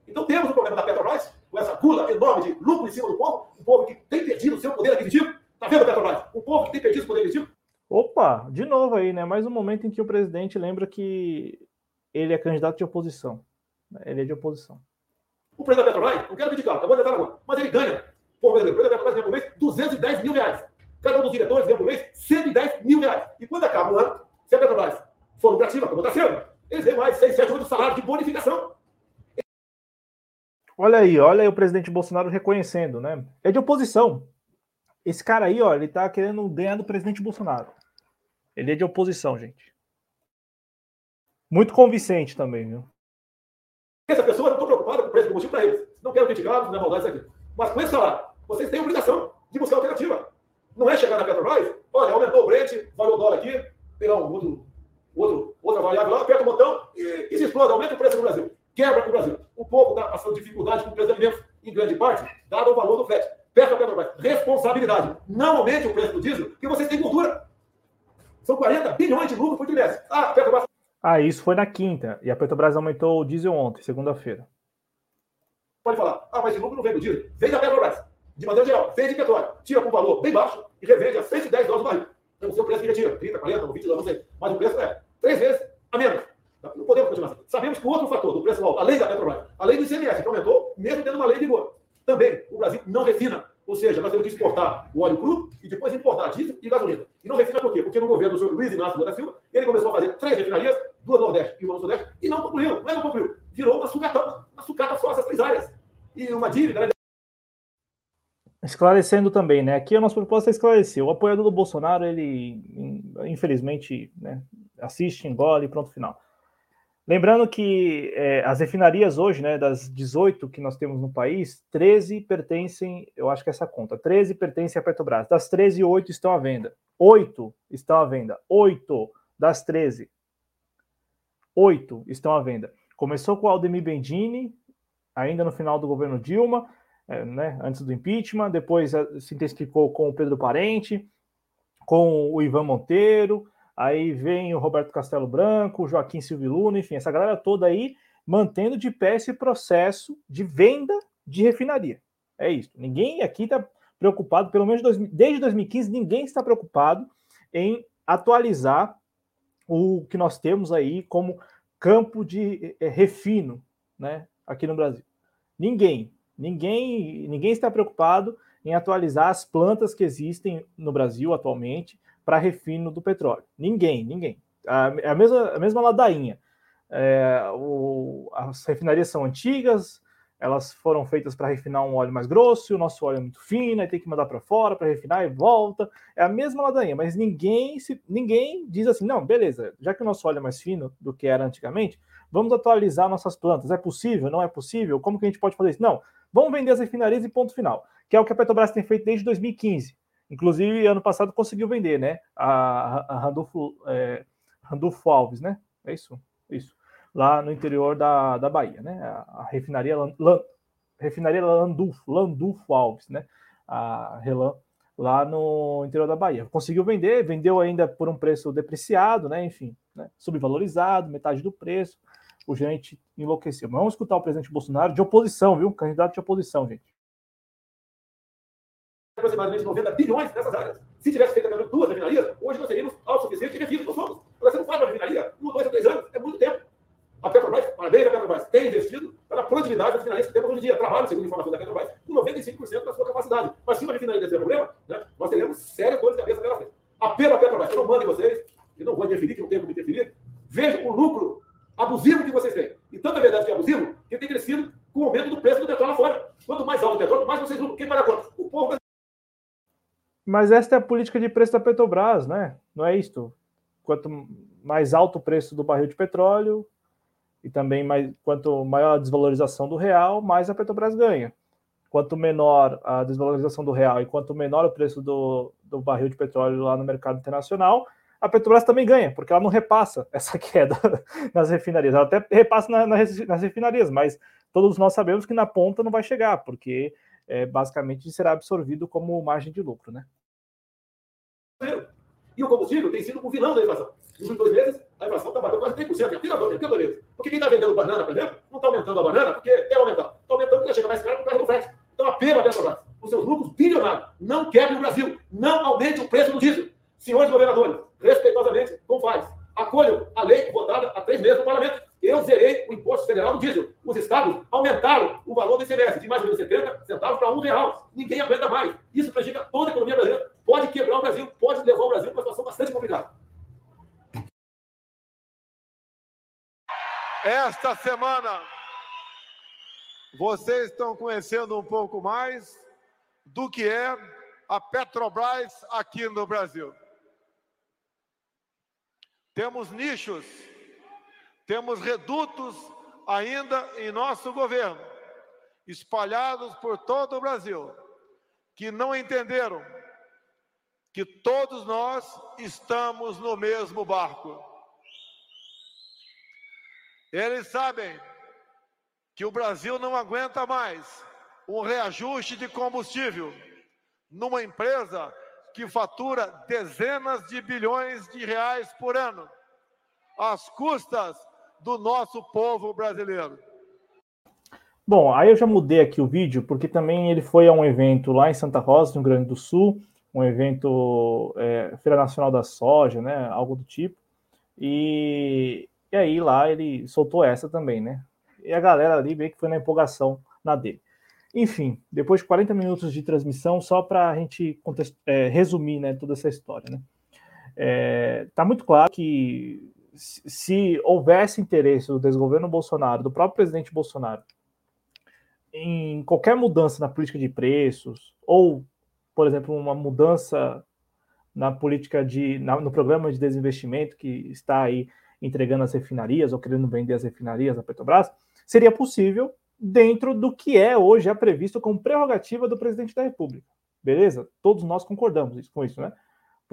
Então temos o problema da Petrobras, com essa gula enorme de lucro em cima do povo, um povo que tem perdido o seu poder aquisitivo. Está vendo, Petrobras? Um povo que tem perdido o poder aquisitivo Opa, de novo aí, né? Mais um momento em que o presidente lembra que ele é candidato de oposição. Ele é de oposição. O presidente da Petrobras, não quero criticar, acabou de entrar agora, mas ele ganha. Pô, o presidente da Petrobras ganha por mês 210 mil reais. Cada um dos diretores ganha por mês 110 mil reais. E quando acaba o ano, se a Petrobras for lucrativa, como está sendo, eles ganham mais 6, 7, 8 salários de bonificação. Olha aí, olha aí o presidente Bolsonaro reconhecendo, né? É de oposição. Esse cara aí, ó, ele tá querendo ganhar do presidente Bolsonaro. Ele é de oposição, gente. Muito convincente também, viu? Essa pessoa, não estou preocupado com o preço do combustível para eles. Não quero criticá-los, não é maldade isso aqui. Mas com esse salário, vocês têm a obrigação de buscar alternativa. Não é chegar na Petrobras, olha, aumentou o Brent, valeu o dólar aqui, pegar um outro, outro, outra variável lá, aperta o botão e, e se explode, aumenta o preço no Brasil. Quebra no Brasil. O povo está passando dificuldade com o preço de alimentos, em grande parte, dado o valor do frete. Peça a Petrobras, responsabilidade. Não aumente o preço do diesel, porque vocês têm cultura. São 40 bilhões de lucro por trimestre. Ah, Petrobras. Ah, isso foi na quinta. E a Petrobras aumentou o diesel ontem, segunda-feira. Pode falar. Ah, mas de lucro não vem do diesel. Vem da Petrobras. De maneira geral, vende petróleo, tira com valor bem baixo e revende a 110 dólares o barril. Então, o seu preço que retira, 30, 40, 20 dólares, não sei. Mas o preço é três vezes a menos. Não podemos continuar assim. Sabemos que o outro fator do preço alto, além da Petrobras, além do ICMS, que aumentou, mesmo tendo uma lei de vigor, também o Brasil não refina. Ou seja, nós temos que exportar o óleo cru e depois importar diesel e gasolina. E não refina por quê? Porque no governo do senhor Luiz Inácio Lula da Silva, ele começou a fazer três refinarias, duas no Nordeste e uma no Sudeste, e não concluiu. Não é não concluiu. Virou uma sucata, uma sucata só essas três áreas. E uma dívida, né? Esclarecendo também, né? Aqui a nossa proposta é esclarecer. O apoiador do Bolsonaro, ele, infelizmente, né, assiste, engole e pronto, final. Lembrando que é, as refinarias hoje, né, das 18 que nós temos no país, 13 pertencem, eu acho que é essa conta, 13 pertencem à Petrobras. Das 13, 8 estão à venda. 8 estão à venda. 8 das 13. 8 estão à venda. Começou com o Aldemir Bendini, ainda no final do governo Dilma, é, né, antes do impeachment, depois é, se intensificou com o Pedro Parente, com o Ivan Monteiro, aí vem o Roberto Castelo Branco, Joaquim Silvio Luna, enfim, essa galera toda aí mantendo de pé esse processo de venda de refinaria. É isso. Ninguém aqui está preocupado, pelo menos desde 2015, ninguém está preocupado em atualizar o que nós temos aí como campo de é, refino, né, aqui no Brasil. Ninguém, ninguém, ninguém está preocupado em atualizar as plantas que existem no Brasil atualmente para refino do petróleo. Ninguém, ninguém. A, a, mesma, a mesma ladainha. É, o, as refinarias são antigas, elas foram feitas para refinar um óleo mais grosso, o nosso óleo é muito fino, aí tem que mandar para fora para refinar e volta. É a mesma ladainha, mas ninguém se, ninguém diz assim, não, beleza, já que o nosso óleo é mais fino do que era antigamente, vamos atualizar nossas plantas. É possível? Não é possível? Como que a gente pode fazer isso? Não, vamos vender as refinarias e ponto final, que é o que a Petrobras tem feito desde 2015. Inclusive, ano passado conseguiu vender, né? A, a Randolfo, é, Randolfo Alves, né? É isso, isso. Lá no interior da, da Bahia, né? A, a refinaria, Lan, refinaria Landulfo, Landulfo Alves, né? A Relan, lá no interior da Bahia. Conseguiu vender, vendeu ainda por um preço depreciado, né? Enfim, né? subvalorizado, metade do preço. O gerente enlouqueceu. Mas vamos escutar o presidente Bolsonaro de oposição, viu? Candidato de oposição, gente aproximadamente 90 bilhões nessas áreas. Se tivesse feito apenas duas refinarias, hoje nós seríamos autossuficientes e refino. Nós somos. Agora, você não faz uma refinaria um, dois ou três anos, é muito tempo. A Petrobras, parabéns a Petrobras, tem investido para a produtividade das refinarias que temos hoje em dia. Trabalho, segundo a informação da Petrobras, com 95% da sua capacidade. Mas se uma refinaria desse problema, né, nós teremos sérias dores de cabeça pela frente. Apelo à Petrobras, eu não mando em vocês, eu não vou interferir, que não tenho como interferir. Veja o lucro abusivo que vocês têm. E tanta verdade que é abusivo, que tem crescido com o aumento do preço do petróleo lá fora. Quanto mais alto o petróleo, mais vocês lucram. Quem paga a conta? Mas esta é a política de preço da Petrobras, né? Não é isto. Quanto mais alto o preço do barril de petróleo e também mais, quanto maior a desvalorização do real, mais a Petrobras ganha. Quanto menor a desvalorização do real e quanto menor o preço do, do barril de petróleo lá no mercado internacional, a Petrobras também ganha, porque ela não repassa essa queda nas refinarias. Ela até repassa na, nas refinarias, mas todos nós sabemos que na ponta não vai chegar, porque é, basicamente será absorvido como margem de lucro, né? E o combustível tem sido o vilão da inflação. Nos últimos dois meses, a inflação está batendo quase 3%. Aqui não, aqui beleza. Porque quem está vendendo banana, por exemplo, não está aumentando a banana porque quer aumentar. Está aumentando porque chega mais caro por causa do frete. Então, a pena Petrobras, os seus lucros bilionários, não quebre o Brasil. Não aumente o preço do diesel. Senhores governadores, respeitosamente, como faz? Acolham a lei votada há três meses no parlamento eu zerei o imposto federal no diesel. Os estados aumentaram o valor do ICMS de mais ou menos 70 centavos para um real. Ninguém aguenta mais. Isso prejudica toda a economia brasileira. Pode quebrar o Brasil, pode levar o Brasil para uma situação bastante complicada. Esta semana, vocês estão conhecendo um pouco mais do que é a Petrobras aqui no Brasil. Temos nichos temos redutos ainda em nosso governo, espalhados por todo o Brasil, que não entenderam que todos nós estamos no mesmo barco. Eles sabem que o Brasil não aguenta mais um reajuste de combustível numa empresa que fatura dezenas de bilhões de reais por ano, às custas do nosso povo brasileiro. Bom, aí eu já mudei aqui o vídeo, porque também ele foi a um evento lá em Santa Rosa, no Rio Grande do Sul, um evento é, Feira Nacional da Soja, né, algo do tipo, e, e aí lá ele soltou essa também, né, e a galera ali veio que foi na empolgação na dele. Enfim, depois de 40 minutos de transmissão, só para a gente é, resumir né, toda essa história. Né? É, tá muito claro que se houvesse interesse do desgoverno Bolsonaro, do próprio presidente Bolsonaro, em qualquer mudança na política de preços, ou, por exemplo, uma mudança na política de. Na, no programa de desinvestimento que está aí entregando as refinarias ou querendo vender as refinarias da Petrobras, seria possível dentro do que é hoje é previsto como prerrogativa do presidente da República. Beleza? Todos nós concordamos com isso, né?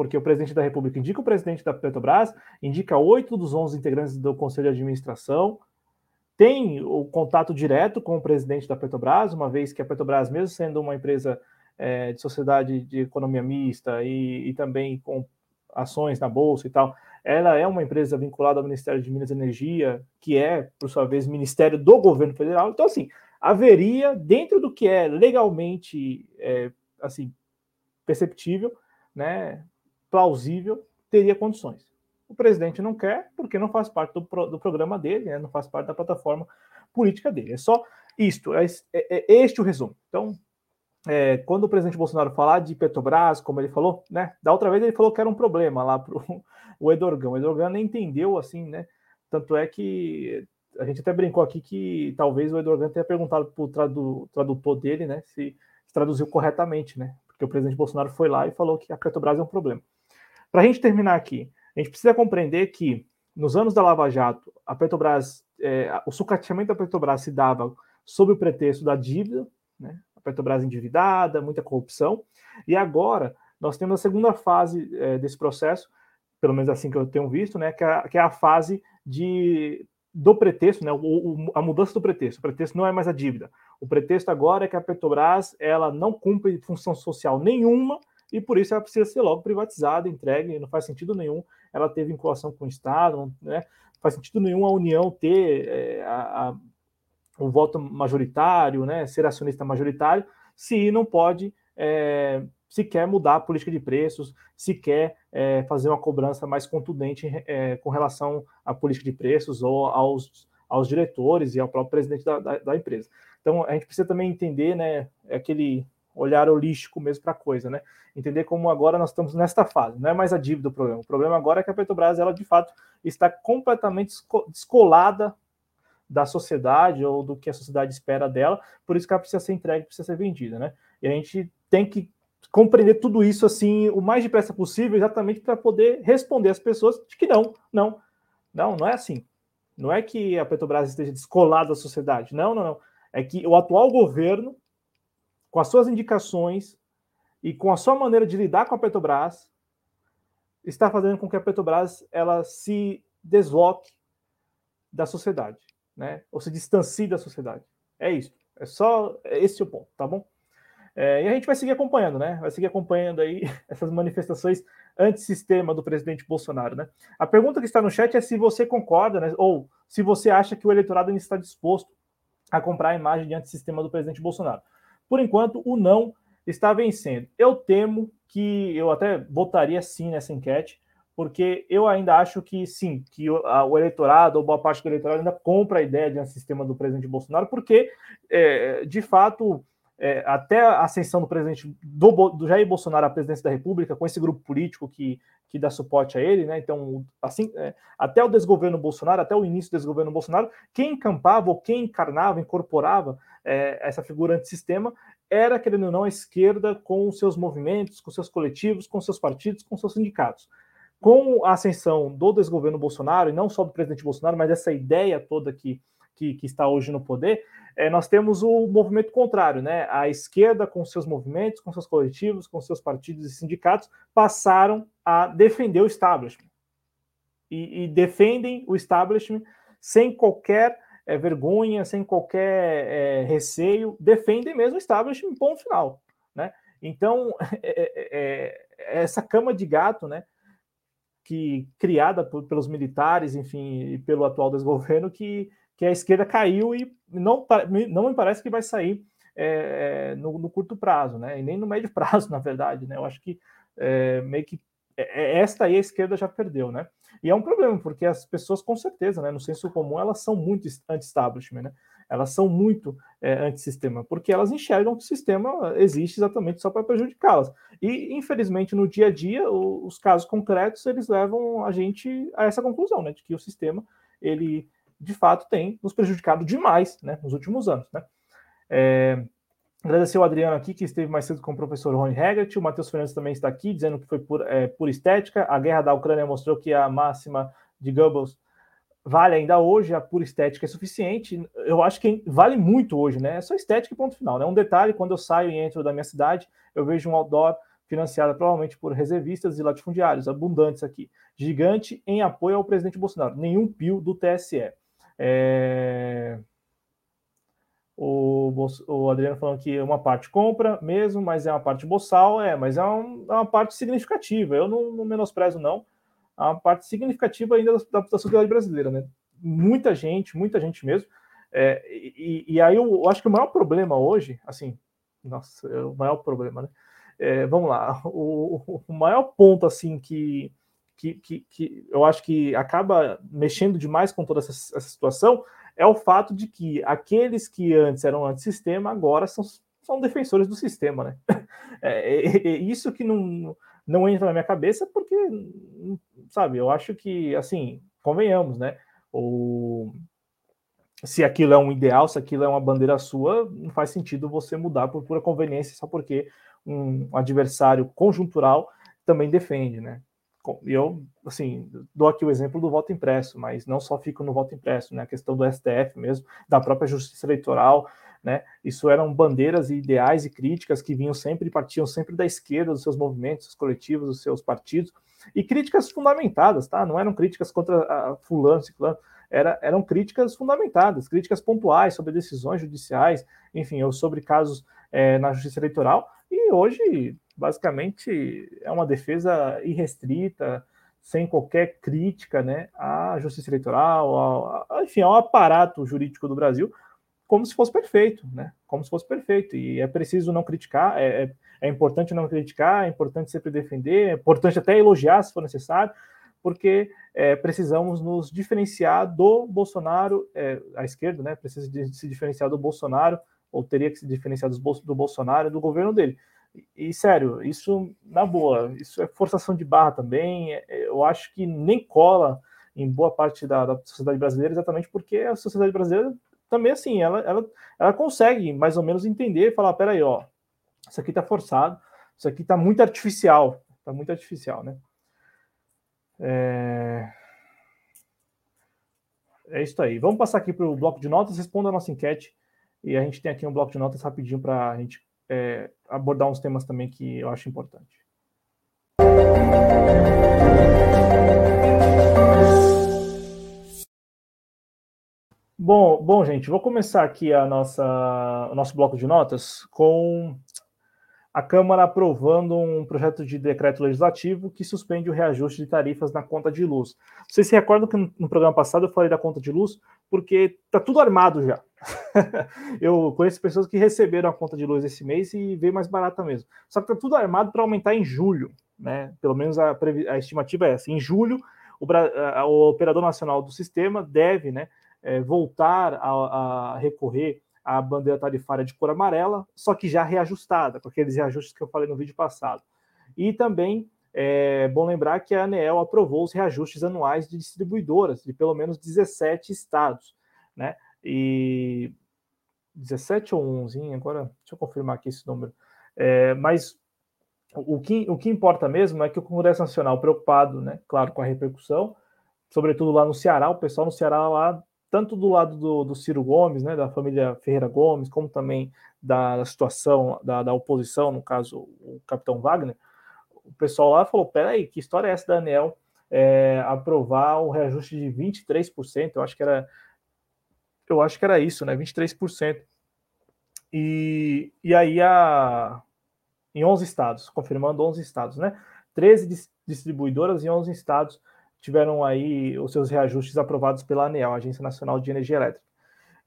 Porque o presidente da República indica o presidente da Petrobras, indica oito dos onze integrantes do Conselho de Administração, tem o contato direto com o presidente da Petrobras, uma vez que a Petrobras, mesmo sendo uma empresa é, de sociedade de economia mista e, e, também com ações na bolsa e tal, ela é uma empresa vinculada ao Ministério de Minas e Energia, que é, por sua vez, Ministério do Governo Federal. Então, assim, haveria, dentro do que é legalmente é, assim perceptível, né, plausível, teria condições. O presidente não quer porque não faz parte do, pro, do programa dele, né? não faz parte da plataforma política dele. É só isto, é, é, é este o resumo. Então, é, quando o presidente Bolsonaro falar de Petrobras, como ele falou, né? Da outra vez ele falou que era um problema lá para o Edorgan. O Edorgan nem entendeu assim, né? Tanto é que a gente até brincou aqui que talvez o Edorgan tenha perguntado para o tradu, tradutor dele, né? Se, se, traduziu corretamente, né? Porque o presidente Bolsonaro foi lá e falou que a Petrobras é um problema. Para a gente terminar aqui, a gente precisa compreender que nos anos da Lava Jato, a Petrobras, é, o sucateamento da Petrobras se dava sob o pretexto da dívida, né? A Petrobras endividada, muita corrupção. E agora nós temos a segunda fase é, desse processo, pelo menos assim que eu tenho visto, né? Que é, que é a fase de do pretexto, né, o, o, a mudança do pretexto. O pretexto não é mais a dívida. O pretexto agora é que a Petrobras ela não cumpre função social nenhuma e por isso ela precisa ser logo privatizada, entregue. Não faz sentido nenhum ela ter vinculação com o Estado, né? Não faz sentido nenhum a União ter é, a, a, o voto majoritário, né? Ser acionista majoritário, se não pode é, se quer mudar a política de preços, se quer é, fazer uma cobrança mais contundente é, com relação à política de preços ou aos, aos diretores e ao próprio presidente da, da, da empresa. Então, a gente precisa também entender né, aquele olhar holístico mesmo para a coisa, né? Entender como agora nós estamos nesta fase, não é mais a dívida do problema. O problema agora é que a Petrobras, ela de fato está completamente descolada da sociedade ou do que a sociedade espera dela, por isso que ela precisa ser entregue, precisa ser vendida, né? E a gente tem que compreender tudo isso assim o mais depressa possível, exatamente para poder responder às pessoas de que não, não, não, não é assim. Não é que a Petrobras esteja descolada da sociedade, não, não, não. É que o atual governo com as suas indicações e com a sua maneira de lidar com a Petrobras, está fazendo com que a Petrobras ela se desloque da sociedade, né? Ou se distancie da sociedade. É isso. É só esse o ponto, tá bom? É, e a gente vai seguir acompanhando, né? Vai seguir acompanhando aí essas manifestações antissistema do presidente Bolsonaro, né? A pergunta que está no chat é se você concorda, né? Ou se você acha que o eleitorado ainda está disposto a comprar a imagem de antissistema do presidente Bolsonaro. Por enquanto, o não está vencendo. Eu temo que eu até votaria sim nessa enquete, porque eu ainda acho que sim, que o, a, o eleitorado, ou boa parte do eleitorado, ainda compra a ideia de um sistema do presidente Bolsonaro, porque, é, de fato, é, até a ascensão do presidente do, do, Jair Bolsonaro à presidência da República, com esse grupo político que, que dá suporte a ele, né? Então, assim, é, até o desgoverno Bolsonaro, até o início do desgoverno Bolsonaro, quem encampava ou quem encarnava, incorporava é, essa figura antissistema era, querendo ou não, a esquerda com seus movimentos, com seus coletivos, com seus partidos, com seus sindicatos. Com a ascensão do desgoverno Bolsonaro, e não só do presidente Bolsonaro, mas essa ideia toda que, que, que está hoje no poder, é, nós temos o movimento contrário, né? A esquerda, com seus movimentos, com seus coletivos, com seus partidos e sindicatos, passaram a defender o establishment. E, e defendem o establishment sem qualquer é, vergonha, sem qualquer é, receio, defendem mesmo o establishment, ponto final. Né? Então, é, essa cama de gato, né? Que criada por, pelos militares, enfim, e pelo atual desgoverno, que que a esquerda caiu e não, não me parece que vai sair é, no, no, curto prazo, né? E nem no médio prazo, na verdade, né? Eu acho que é, meio que é, é, esta aí a esquerda já perdeu, né? E é um problema, porque as pessoas, com certeza, né, no senso comum, elas são muito anti-establishment, né? Elas são muito é, anti-sistema, porque elas enxergam que o sistema existe exatamente só para prejudicá-las. E, infelizmente, no dia a dia, os casos concretos, eles levam a gente a essa conclusão, né? De que o sistema, ele de fato tem nos prejudicado demais né, nos últimos anos. Né? É, agradecer o Adriano aqui, que esteve mais cedo com o professor Rony Hegert, o Matheus Fernandes também está aqui, dizendo que foi por, é, por estética, a guerra da Ucrânia mostrou que a máxima de Goebbels vale ainda hoje, a pura estética é suficiente, eu acho que vale muito hoje, né, é só estética e ponto final, né, um detalhe, quando eu saio e entro da minha cidade, eu vejo um outdoor financiado provavelmente por reservistas e latifundiários, abundantes aqui, gigante em apoio ao presidente Bolsonaro, nenhum pio do TSE. É... O, o, Adriano falando que uma parte compra mesmo, mas é uma parte boçal, é, mas é, um, é uma parte significativa. Eu não, não, menosprezo, não. É uma parte significativa ainda da, da sociedade brasileira, né? Muita gente, muita gente mesmo. É, e, e, aí eu, eu, acho que o maior problema hoje, assim, nossa, é o maior problema, né? É, vamos lá, o, o maior ponto assim que que, que, que eu acho que acaba mexendo demais com toda essa, essa, situação é o fato de que aqueles que antes eram antissistema agora são, são defensores do sistema, né? É, é, é isso que não, não entra na minha cabeça, porque, sabe, eu acho que, assim, convenhamos, né? O, se aquilo é um ideal, se aquilo é uma bandeira sua, não faz sentido você mudar por pura conveniência só porque um adversário conjuntural também defende, né? Eu, assim, dou aqui o exemplo do voto impresso, mas não só fico no voto impresso, né? A questão do STF mesmo, da própria justiça eleitoral, né? Isso eram bandeiras e ideais e críticas que vinham sempre, partiam sempre da esquerda, dos seus movimentos, dos coletivos, dos seus partidos, e críticas fundamentadas, tá? Não eram críticas contra fulano, ciclano, era, eram críticas fundamentadas, críticas pontuais sobre decisões judiciais, enfim, ou sobre casos é, na justiça eleitoral, e hoje basicamente é uma defesa irrestrita, sem qualquer crítica né, à justiça eleitoral, ao, enfim, ao aparato jurídico do Brasil, como se fosse perfeito, né? Como se fosse perfeito. E é preciso não criticar, é, é, é importante não criticar, é importante sempre defender, é importante até elogiar se for necessário, porque é, precisamos nos diferenciar do Bolsonaro, é, a esquerda, né? Precisa de se diferenciar do Bolsonaro, ou teria que se diferenciar do, do Bolsonaro do governo dele. E, sério, isso, na boa, isso é forçação de barra também. É, é, eu acho que nem cola em boa parte da, da sociedade brasileira, exatamente porque a sociedade brasileira também, assim, ela, ela, ela consegue mais ou menos entender e falar: peraí, ó, isso aqui tá forçado, isso aqui tá muito artificial, tá muito artificial, né? É... É isso aí. Vamos passar aqui para o bloco de notas, responda a nossa enquete. E a gente tem aqui um bloco de notas rapidinho para a gente é, abordar uns temas também que eu acho importante. Bom, bom, gente, vou começar aqui a nossa, o nosso bloco de notas com a Câmara aprovando um projeto de decreto legislativo que suspende o reajuste de tarifas na conta de luz. Vocês se recordam que no programa passado eu falei da conta de luz? Porque tá tudo armado já. eu conheço pessoas que receberam a conta de luz esse mês e veio mais barata mesmo. Só que tá tudo armado para aumentar em julho, né? Pelo menos a, a estimativa é essa. Em julho, o, o operador nacional do sistema deve, né, é, voltar a, a recorrer a bandeira tarifária de cor amarela, só que já reajustada, com aqueles reajustes que eu falei no vídeo passado. E também é bom lembrar que a ANEEL aprovou os reajustes anuais de distribuidoras de pelo menos 17 estados, né? E 17 ou 11, hein? agora deixa eu confirmar aqui esse número. É, mas o que, o que importa mesmo é que o Congresso Nacional, preocupado, né, claro, com a repercussão, sobretudo lá no Ceará, o pessoal no Ceará lá tanto do lado do, do, Ciro Gomes, né, da família Ferreira Gomes, como também da, situação da, da, oposição, no caso o capitão Wagner, o pessoal lá falou: peraí, que história é essa da ANEL é, aprovar o reajuste de 23%? Eu acho que era. Eu acho que era isso, né? 23%. E, e aí a, em 11 estados, confirmando 11 estados, né? 13 distribuidoras em 11 estados tiveram aí os seus reajustes aprovados pela ANEEL, Agência Nacional de Energia Elétrica.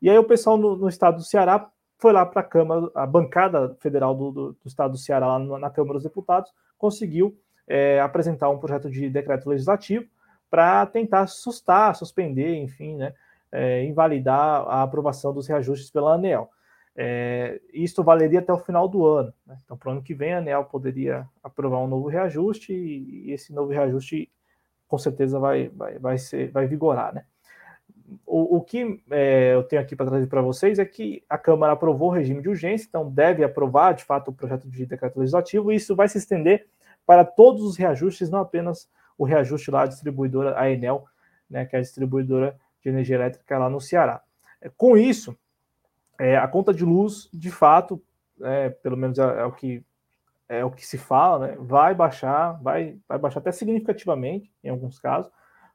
E aí o pessoal no, no estado do Ceará foi lá para a Câmara, a bancada federal do, do, do, estado do Ceará, lá na Câmara dos Deputados, conseguiu é, apresentar um projeto de decreto legislativo para tentar assustar, suspender, enfim, né, é, invalidar a aprovação dos reajustes pela ANEEL. É, isto valeria até o final do ano. Né? Então, para o ano que vem, a ANEL poderia aprovar um novo reajuste e, e esse novo reajuste com certeza vai, vai, vai, ser, vai vigorar. Né? O, o que é, eu tenho aqui para trazer para vocês é que a Câmara aprovou o regime de urgência, então deve aprovar de fato o projeto de decreto legislativo, e isso vai se estender para todos os reajustes, não apenas o reajuste lá da distribuidora, a Enel, né, que é a distribuidora de energia elétrica lá no Ceará. É, com isso, é, a conta de luz, de fato, é, pelo menos é, é, o que é o que se fala, né, vai baixar, vai, vai baixar até significativamente em alguns casos,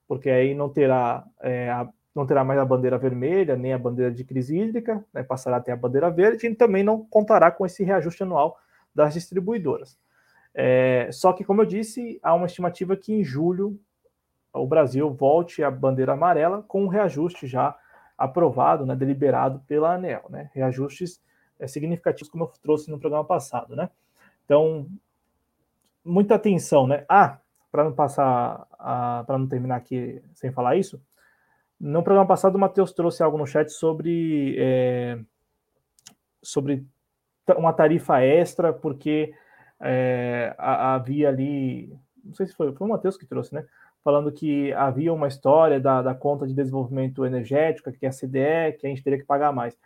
porque aí não terá é, a, não terá mais a bandeira vermelha nem a bandeira de crise hídrica, né, passará a ter a bandeira verde e também não contará com esse reajuste anual das distribuidoras. É, só que, como eu disse, há uma estimativa que em julho o Brasil volte à bandeira amarela com um reajuste já aprovado, né, deliberado pela ANEL, né, reajustes é, significativos, como eu trouxe no programa passado, né. Então, muita atenção, né. Ah, para não passar, para não terminar aqui sem falar isso, no programa passado o Matheus trouxe algo no chat sobre é, sobre uma tarifa extra, porque é, havia ali, não sei se foi, foi o Matheus que trouxe, né? Falando que havia uma história da, da conta de desenvolvimento energético, que é a CDE, que a gente teria que pagar mais.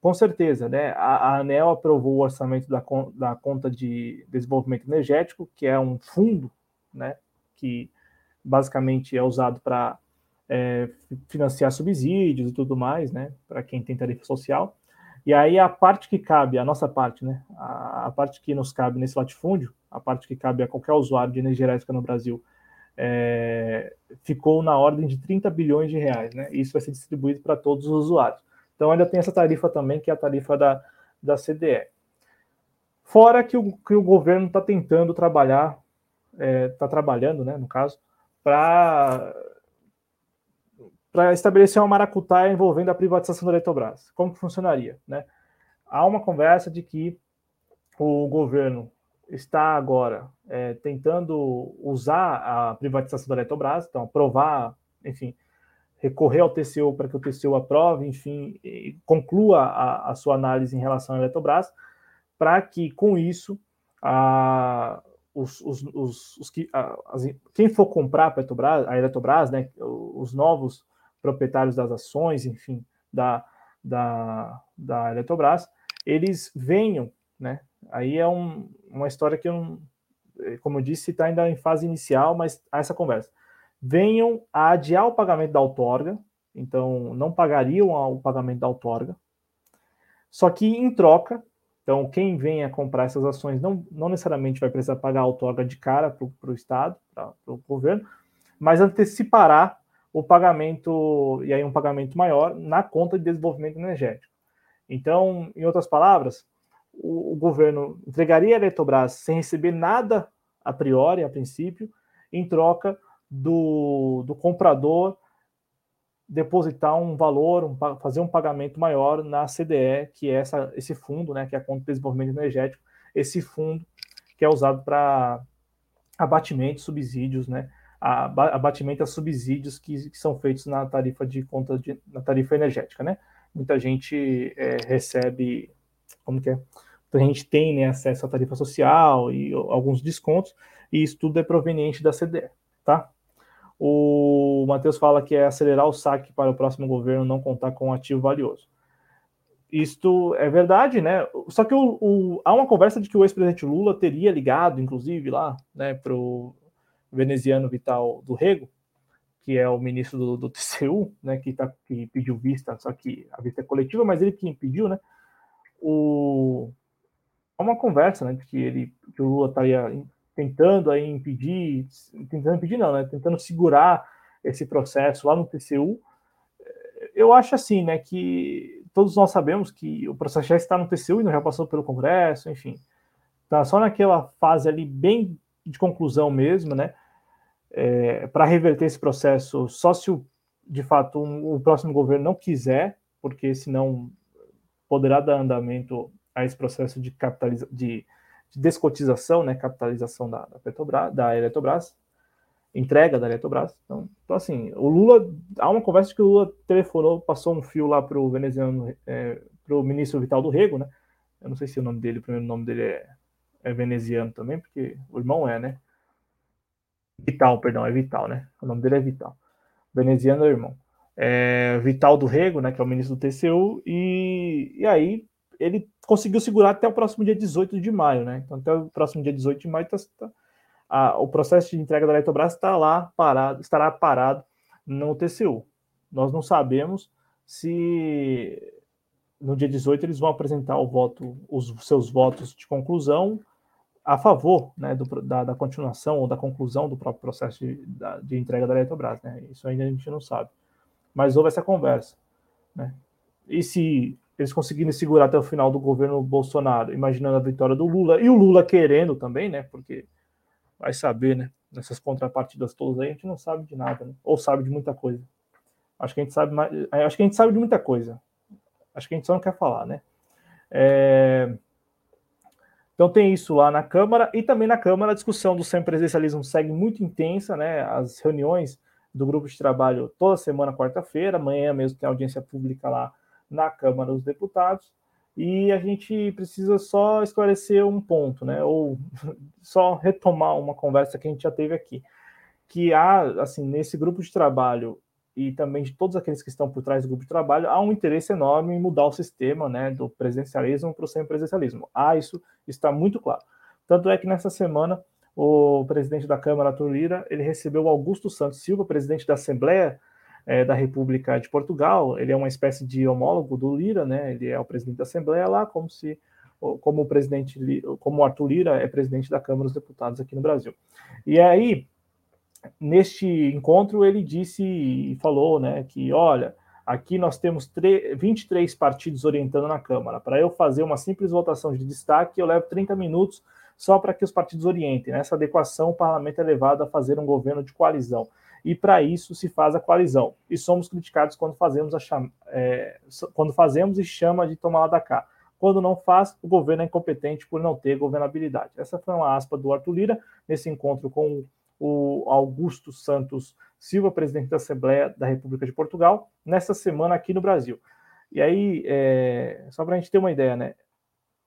Com certeza, né? A, a ANEL aprovou o orçamento da, da conta de desenvolvimento energético, que é um fundo, né? Que basicamente é usado para é, financiar subsídios e tudo mais, né? Para quem tem tarifa social. E aí a parte que cabe, a nossa parte, né? A, a, parte que nos cabe nesse latifúndio, a parte que cabe a qualquer usuário de energia elétrica no Brasil, é, ficou na ordem de 30 bilhões de reais, né? Isso vai ser distribuído para todos os usuários. Então ainda tem essa tarifa também, que é a tarifa da, da CDE. Fora que o, que o governo está tentando trabalhar, está é, tá trabalhando, né, no caso, para para estabelecer uma maracutaia envolvendo a privatização da Eletrobras. Como que funcionaria? Né? Há uma conversa de que o governo está agora é, tentando usar a privatização da Eletrobras, então aprovar, enfim, recorrer ao TCU para que o TCU aprove, enfim, conclua a, a, sua análise em relação à Eletrobras, para que com isso a, os, os, os, os que, a, as, quem for comprar a Petrobras, a Eletrobras, né, os novos proprietários das ações, enfim, da, da, da Eletrobras, eles venham, né? Aí é um, uma história que, eu, como eu disse, está ainda em fase inicial, mas há essa conversa. Venham a adiar o pagamento da outorga, então não pagariam o pagamento da outorga, só que em troca, então quem venha comprar essas ações não, não necessariamente vai precisar pagar a outorga de cara para o Estado, para o governo, mas antecipará o pagamento, e aí um pagamento maior, na conta de desenvolvimento energético. Então, em outras palavras, o, o governo entregaria a Eletrobras sem receber nada a priori, a princípio, em troca do, do comprador depositar um valor, um, fazer um pagamento maior na CDE, que é essa, esse fundo, né, que é a conta de desenvolvimento energético, esse fundo que é usado para abatimento, subsídios, né, abatimento a subsídios que, que, são feitos na tarifa de conta de, na tarifa energética, né? Muita gente é, recebe, como que é? Muita gente tem né, acesso à tarifa social e alguns descontos, e isso tudo é proveniente da CDE, tá? O Matheus fala que é acelerar o saque para o próximo governo não contar com um ativo valioso. Isto é verdade, né? Só que o, o, há uma conversa de que o ex-presidente Lula teria ligado, inclusive, lá, né, para o veneziano Vital do Rego, que é o ministro do, do TCU, né, que, tá, que pediu vista, só que a vista é coletiva, mas ele que impediu, né? O, há uma conversa, né, que ele, que o Lula estaria tentando aí impedir, tentando impedir não, né, tentando segurar esse processo lá no TCU. Eu acho assim, né, que todos nós sabemos que o processo já está no TCU e não já passou pelo Congresso, enfim, tá só naquela fase ali bem de conclusão mesmo, né, é, para reverter esse processo, só se o, de fato um, o próximo governo não quiser, porque senão poderá dar andamento a esse processo de capitaliza de, de descotização, né, capitalização da, da Petrobras, da Eletrobras, entrega da Eletrobras. Então, então, assim, o Lula, há uma conversa que o Lula telefonou, passou um fio lá para o veneziano, é, para o ministro Vital do Rego, né? Eu não sei se o nome dele, o primeiro nome dele é, é veneziano também, porque o irmão é, né? Vital, perdão, é Vital, né? O nome dele é Vital. Veneziano é o irmão. É, Vital do Rego, né, que é o ministro do TCU, e, e aí ele conseguiu segurar até o próximo dia 18 de maio, né? Então, até o próximo dia 18 de maio, tá, tá, a, o processo de entrega da Eletrobras está lá parado, estará parado no TCU. Nós não sabemos se no dia 18 eles vão apresentar o voto, os seus votos de conclusão a favor né, do, da, da, continuação ou da conclusão do próprio processo de, da, de entrega da Eletrobras. Né? Isso ainda a gente não sabe. Mas houve essa conversa. Né? E se eles conseguirem segurar até o final do governo Bolsonaro, imaginando a vitória do Lula, e o Lula querendo também, né? Porque vai saber, né? Nessas contrapartidas todas aí, a gente não sabe de nada, né? Ou sabe de muita coisa. Acho que a gente sabe mais, é, acho que a gente sabe de muita coisa. Acho que a gente só não quer falar, né? É... Então tem isso lá na Câmara e também na Câmara a discussão do semipresencialismo segue muito intensa, né? As reuniões do grupo de trabalho toda semana, quarta-feira, amanhã mesmo tem audiência pública lá na Câmara dos Deputados. E a gente precisa só esclarecer um ponto, né? Ou só retomar uma conversa que a gente já teve aqui. Que há, assim, nesse grupo de trabalho e também de todos aqueles que estão por trás do grupo de trabalho, há um interesse enorme em mudar o sistema, né, do presidencialismo para o semipresidencialismo. Ah, isso está muito claro. Tanto é que nessa semana o presidente da Câmara, Arthur Lira, ele recebeu Augusto Santos Silva, presidente da Assembleia é, da República de Portugal. Ele é uma espécie de homólogo do Lira, né? Ele é o presidente da Assembleia lá, como se como o presidente, como Arthur Lira é presidente da Câmara dos Deputados aqui no Brasil. E aí, neste encontro, ele disse e falou, né, que olha, aqui nós temos 23 partidos orientando na Câmara. Para eu fazer uma simples votação de destaque, eu levo 30 minutos só para que os partidos orientem. Nessa adequação, o parlamento é levado a fazer um governo de coalizão e para isso se faz a coalizão. E somos criticados quando fazemos, a. É, quando fazemos e chama de tomar da cá. Quando não faz, o governo é incompetente por não ter governabilidade. Essa foi uma aspa do Arthur Lira nesse encontro com o Augusto Santos Silva, presidente da Assembleia da República de Portugal, nessa semana aqui no Brasil. E aí, é, só para a gente ter uma ideia, né?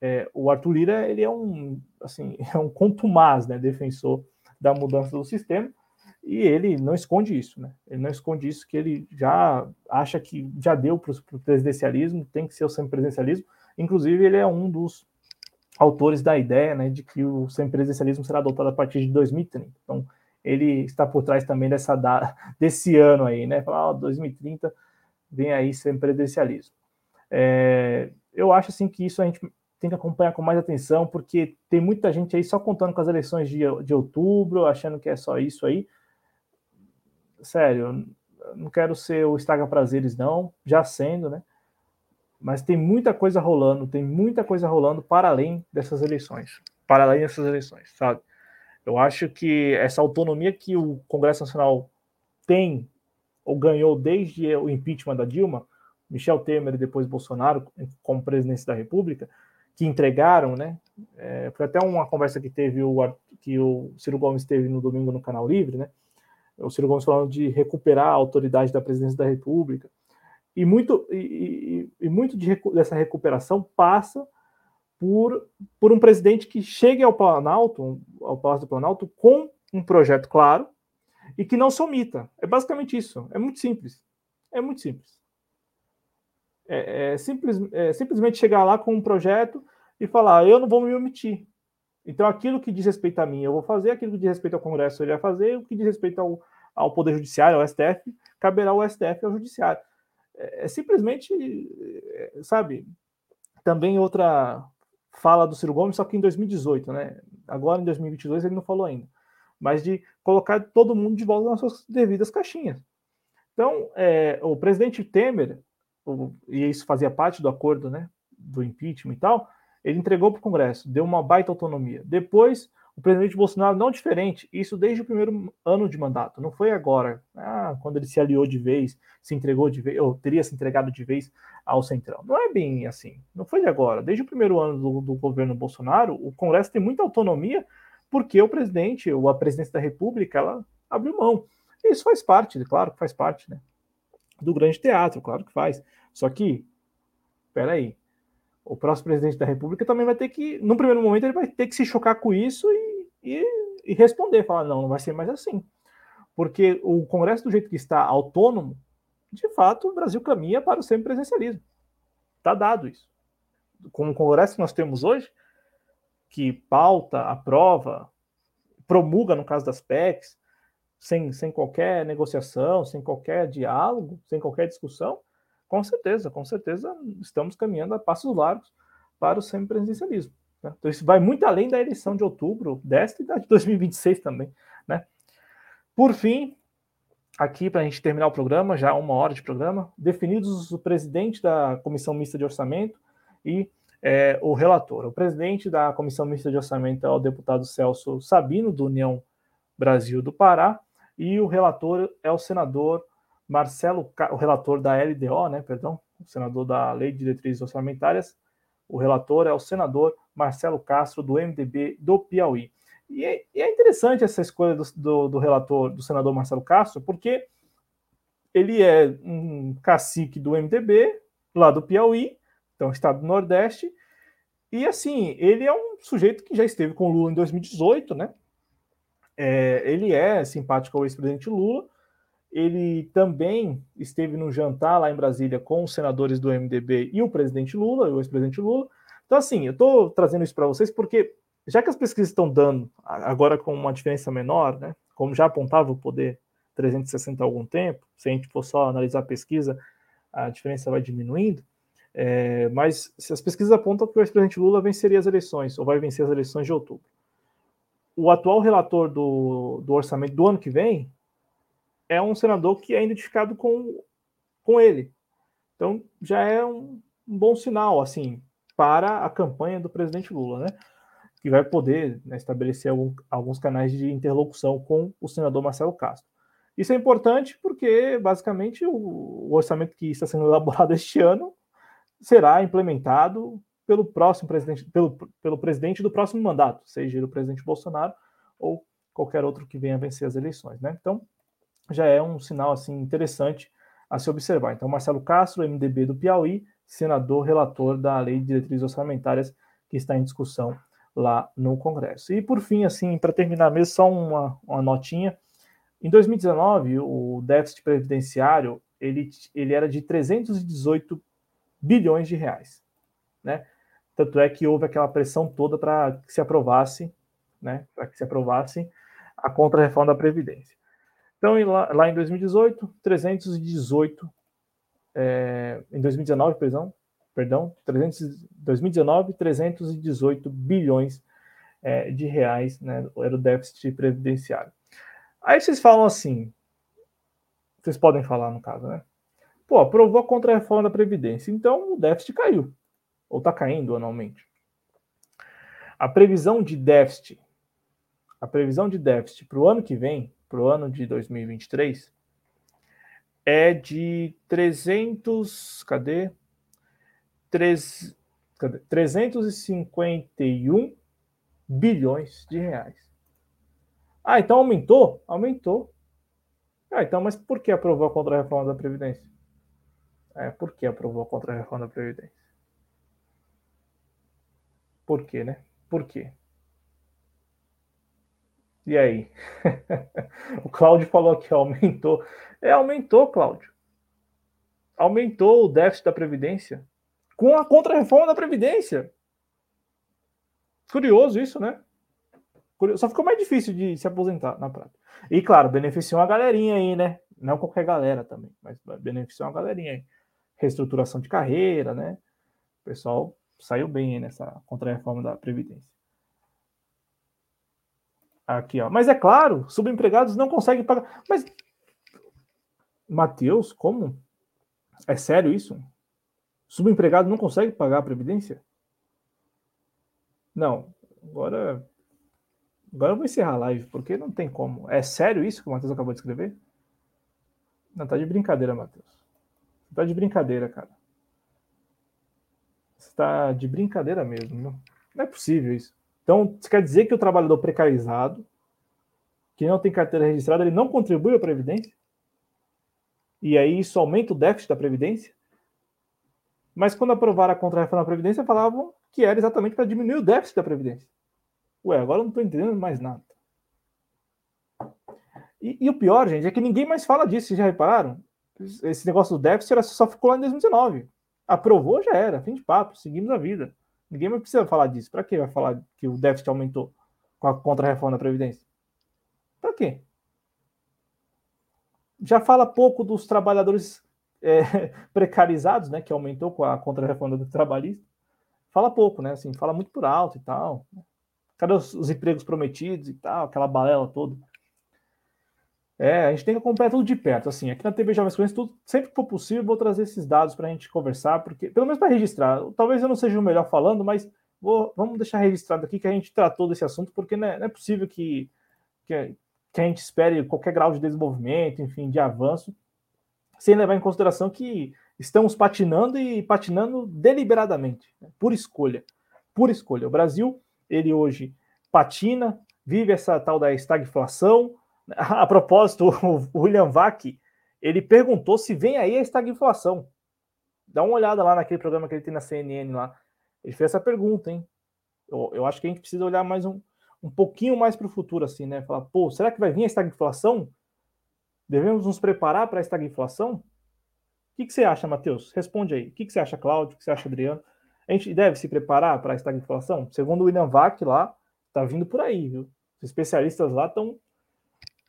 É, o Arthur Lira ele é um assim é um contumaz, né, defensor da mudança do sistema e ele não esconde isso, né? Ele não esconde isso, que ele já acha que já deu para o presidencialismo, tem que ser o semipresidencialismo. Inclusive, ele é um dos autores da ideia né, de que o semipresidencialismo será adotado a partir de 2030. Então, ele está por trás também dessa data, desse ano aí, né? Falar, oh, 2030 vem aí semipresidencialismo. É, eu acho assim que isso a gente tem que acompanhar com mais atenção, porque tem muita gente aí só contando com as eleições de, de outubro, achando que é só isso aí sério, não quero ser o estraga prazeres, não, já sendo, né? Mas tem muita coisa rolando, tem muita coisa rolando para além dessas eleições, para além dessas eleições, sabe? Eu acho que essa autonomia que o Congresso Nacional tem ou ganhou desde o impeachment da Dilma, Michel Temer e depois Bolsonaro como presidente da República, que entregaram, né? É, foi até uma conversa que teve o que o Ciro Gomes teve no domingo no Canal Livre, né? o Ciro Gomes falando de recuperar a autoridade da presidência da República. E muito, e, e, e muito de, dessa recuperação passa por, por um presidente que chegue ao Planalto, ao Palácio do Planalto, com um projeto claro e que não se omita. É basicamente isso. É muito simples. É muito simples. É, é, simples, é simplesmente chegar lá com um projeto e falar: eu não vou me omitir. Então, aquilo que diz respeito a mim, eu vou fazer, aquilo que diz respeito ao Congresso, ele vai fazer, o que diz respeito ao, ao Poder Judiciário, ao STF, caberá ao STF ao Judiciário. É, é simplesmente, é, sabe, também outra fala do Ciro Gomes, só que em 2018, né? Agora em 2022 ele não falou ainda, mas de colocar todo mundo de volta nas suas devidas caixinhas. Então, é, o presidente Temer, e isso fazia parte do acordo, né, do impeachment e tal, ele entregou para o Congresso, deu uma baita autonomia. Depois, o presidente Bolsonaro, não diferente, isso desde o primeiro ano de mandato, não foi agora, ah, quando ele se aliou de vez, se entregou de vez, ou teria se entregado de vez ao Centrão. Não é bem assim, não foi de agora. Desde o primeiro ano do, do governo Bolsonaro, o Congresso tem muita autonomia, porque o presidente, ou a presidência da República, ela abriu mão. Isso faz parte, claro que faz parte, né? Do grande teatro, claro que faz. Só que, peraí, o próximo presidente da República também vai ter que, no primeiro momento, ele vai ter que se chocar com isso e, e, e responder, falar, não, não vai ser mais assim. Porque o Congresso, do jeito que está autônomo, de fato, o Brasil caminha para o semipresidencialismo. Está dado isso. Com o Congresso que nós temos hoje, que pauta, aprova, promulga, no caso das PECs, sem, sem qualquer negociação, sem qualquer diálogo, sem qualquer discussão, com certeza, com certeza estamos caminhando a passos largos para o semipresidencialismo. Né? Então isso vai muito além da eleição de outubro, desta e da de 2026 também. Né? Por fim, aqui para a gente terminar o programa, já uma hora de programa, definidos o presidente da Comissão Mista de Orçamento e é, o relator. O presidente da Comissão Mista de Orçamento é o deputado Celso Sabino, do União Brasil do Pará, e o relator é o senador Marcelo, o relator da LDO, né, perdão, o senador da Lei de Diretrizes Orçamentárias, o relator é o senador Marcelo Castro, do MDB do Piauí. E é, e é interessante essa escolha do, do, do, relator, do senador Marcelo Castro, porque ele é um cacique do MDB, lá do Piauí, então estado do Nordeste, e assim, ele é um sujeito que já esteve com Lula em 2018, né? É, ele é simpático ao ex-presidente Lula, ele também esteve no jantar lá em Brasília com os senadores do MDB e o presidente Lula, o ex-presidente Lula. Então, assim, eu estou trazendo isso para vocês porque, já que as pesquisas estão dando, agora com uma diferença menor, né, como já apontava o poder 360 há algum tempo, se a gente for só analisar a pesquisa, a diferença vai diminuindo. É, mas se as pesquisas apontam que o ex-presidente Lula venceria as eleições, ou vai vencer as eleições de outubro. O atual relator do, do orçamento do ano que vem, é um senador que é identificado com, com ele. Então já é um, um bom sinal, assim, para a campanha do presidente Lula, né? Que vai poder né, estabelecer algum, alguns canais de interlocução com o senador Marcelo Castro. Isso é importante porque, basicamente, o, o orçamento que está sendo elaborado este ano será implementado pelo próximo presidente, pelo, pelo presidente do próximo mandato, seja o presidente Bolsonaro ou qualquer outro que venha vencer as eleições, né? Então, já é um sinal assim interessante a se observar. Então, Marcelo Castro, MDB do Piauí, senador relator da Lei de Diretrizes Orçamentárias que está em discussão lá no Congresso. E por fim, assim, para terminar mesmo, só uma, uma notinha. Em 2019, o déficit previdenciário ele, ele era de 318 bilhões de reais, né? Tanto é que houve aquela pressão toda para que se aprovasse, né? Para que se aprovasse a contra-reforma da Previdência. Então, lá, lá em 2018, 318, é, em 2019, perdão, perdão 300, 2019, 318 bilhões é, de reais, né, era o déficit previdenciário. Aí vocês falam assim, vocês podem falar no caso, né? Pô, aprovou a contra-reforma da Previdência, então o déficit caiu, ou está caindo anualmente. A previsão de déficit, a previsão de déficit para o ano que vem para o ano de 2023 é de 300, cadê? 3, cadê? 351 bilhões de reais. Ah, então aumentou? Aumentou. Ah, então, mas por que aprovou a contra-reforma da Previdência? É, por que aprovou a contra-reforma da Previdência? Por quê, né? Por quê? E aí? o Cláudio falou que aumentou. É, aumentou, Cláudio. Aumentou o déficit da Previdência com a contra-reforma da Previdência. Curioso isso, né? Só ficou mais difícil de se aposentar na prática. E claro, beneficiou uma galerinha aí, né? Não qualquer galera também, mas beneficiou uma galerinha aí. Reestruturação de carreira, né? O pessoal saiu bem nessa contra-reforma da Previdência. Aqui, ó. Mas é claro, subempregados não conseguem pagar. Mas, Matheus, como? É sério isso? Subempregado não consegue pagar a Previdência? Não. Agora. Agora eu vou encerrar a live, porque não tem como. É sério isso que o Matheus acabou de escrever? Não, tá de brincadeira, Matheus. Tá de brincadeira, cara. Você tá de brincadeira mesmo. Não, não é possível isso. Então, isso quer dizer que o trabalhador precarizado, que não tem carteira registrada, ele não contribui à Previdência? E aí isso aumenta o déficit da Previdência? Mas quando aprovaram a contra-reforma da Previdência, falavam que era exatamente para diminuir o déficit da Previdência. Ué, agora eu não estou entendendo mais nada. E, e, o pior, gente, é que ninguém mais fala disso. Vocês já repararam? Esse negócio do déficit era, só ficou lá em 2019. Aprovou, já era. Fim de papo. Seguimos a vida. Ninguém mais precisa falar disso. Para que vai falar que o déficit aumentou com a contra-reforma da Previdência? Para quê? Já fala pouco dos trabalhadores é, precarizados, né? Que aumentou com a contra-reforma do trabalhista. Fala pouco, né? Assim, fala muito por alto e tal. Cadê os, os empregos prometidos e tal, aquela balela toda. É, a gente tem que acompanhar tudo de perto. Assim, aqui na TV Jovens Crônicas, tudo, sempre que for possível, vou trazer esses dados para a gente conversar, porque pelo menos para registrar. Talvez eu não seja o melhor falando, mas vou, vamos deixar registrado aqui que a gente tratou desse assunto, porque não é, não é possível que, que, que, a gente espere qualquer grau de desenvolvimento, enfim, de avanço, sem levar em consideração que estamos patinando e patinando deliberadamente, né, por escolha. Por escolha. O Brasil ele hoje patina, vive essa tal da estagflação. A propósito, o William Vac, ele perguntou se vem aí a estagflação. Dá uma olhada lá naquele programa que ele tem na CNN lá. Ele fez essa pergunta, hein? Eu, eu acho que a gente precisa olhar mais um, um pouquinho mais para o futuro, assim, né? Falar, pô, será que vai vir a estagflação? Devemos nos preparar para a estagflação? O que, que você acha, Matheus? Responde aí. O que, que você acha, Cláudio? O que você acha, Adriano? A gente deve se preparar para a estagflação? Segundo o William Vac lá, está vindo por aí, viu? Os especialistas lá estão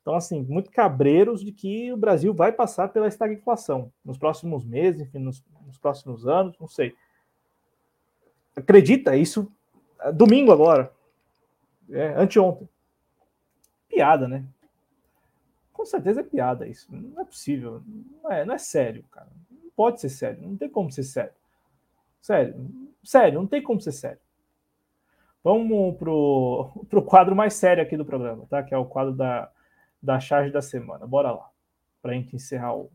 estão assim, muito cabreiros de que o Brasil vai passar pela estagflação nos próximos meses, enfim, nos, nos próximos anos, não sei. Acredita isso? É domingo agora. É, anteontem. Piada, né? Com certeza é piada isso. Não é possível. Não é, não é sério, cara. Não pode ser sério. Não tem como ser sério. Sério. Sério, não tem como ser sério. Vamos pro, pro quadro mais sério aqui do programa, tá? Que é o quadro da, da charge da semana. Bora lá, para a gente encerrar o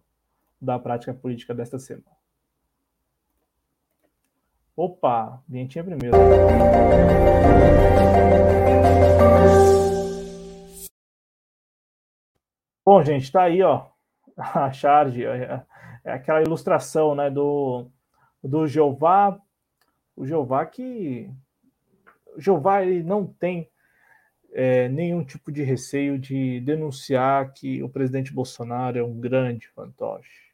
da prática política desta semana. Opa, vinhetinha primeiro. Bom, gente, tá aí, ó, a charge, é, é aquela ilustração, né, do, do Jeová o Jeová que o Jeová ele não tem é, nenhum tipo de receio de denunciar que o presidente Bolsonaro é um grande fantoche.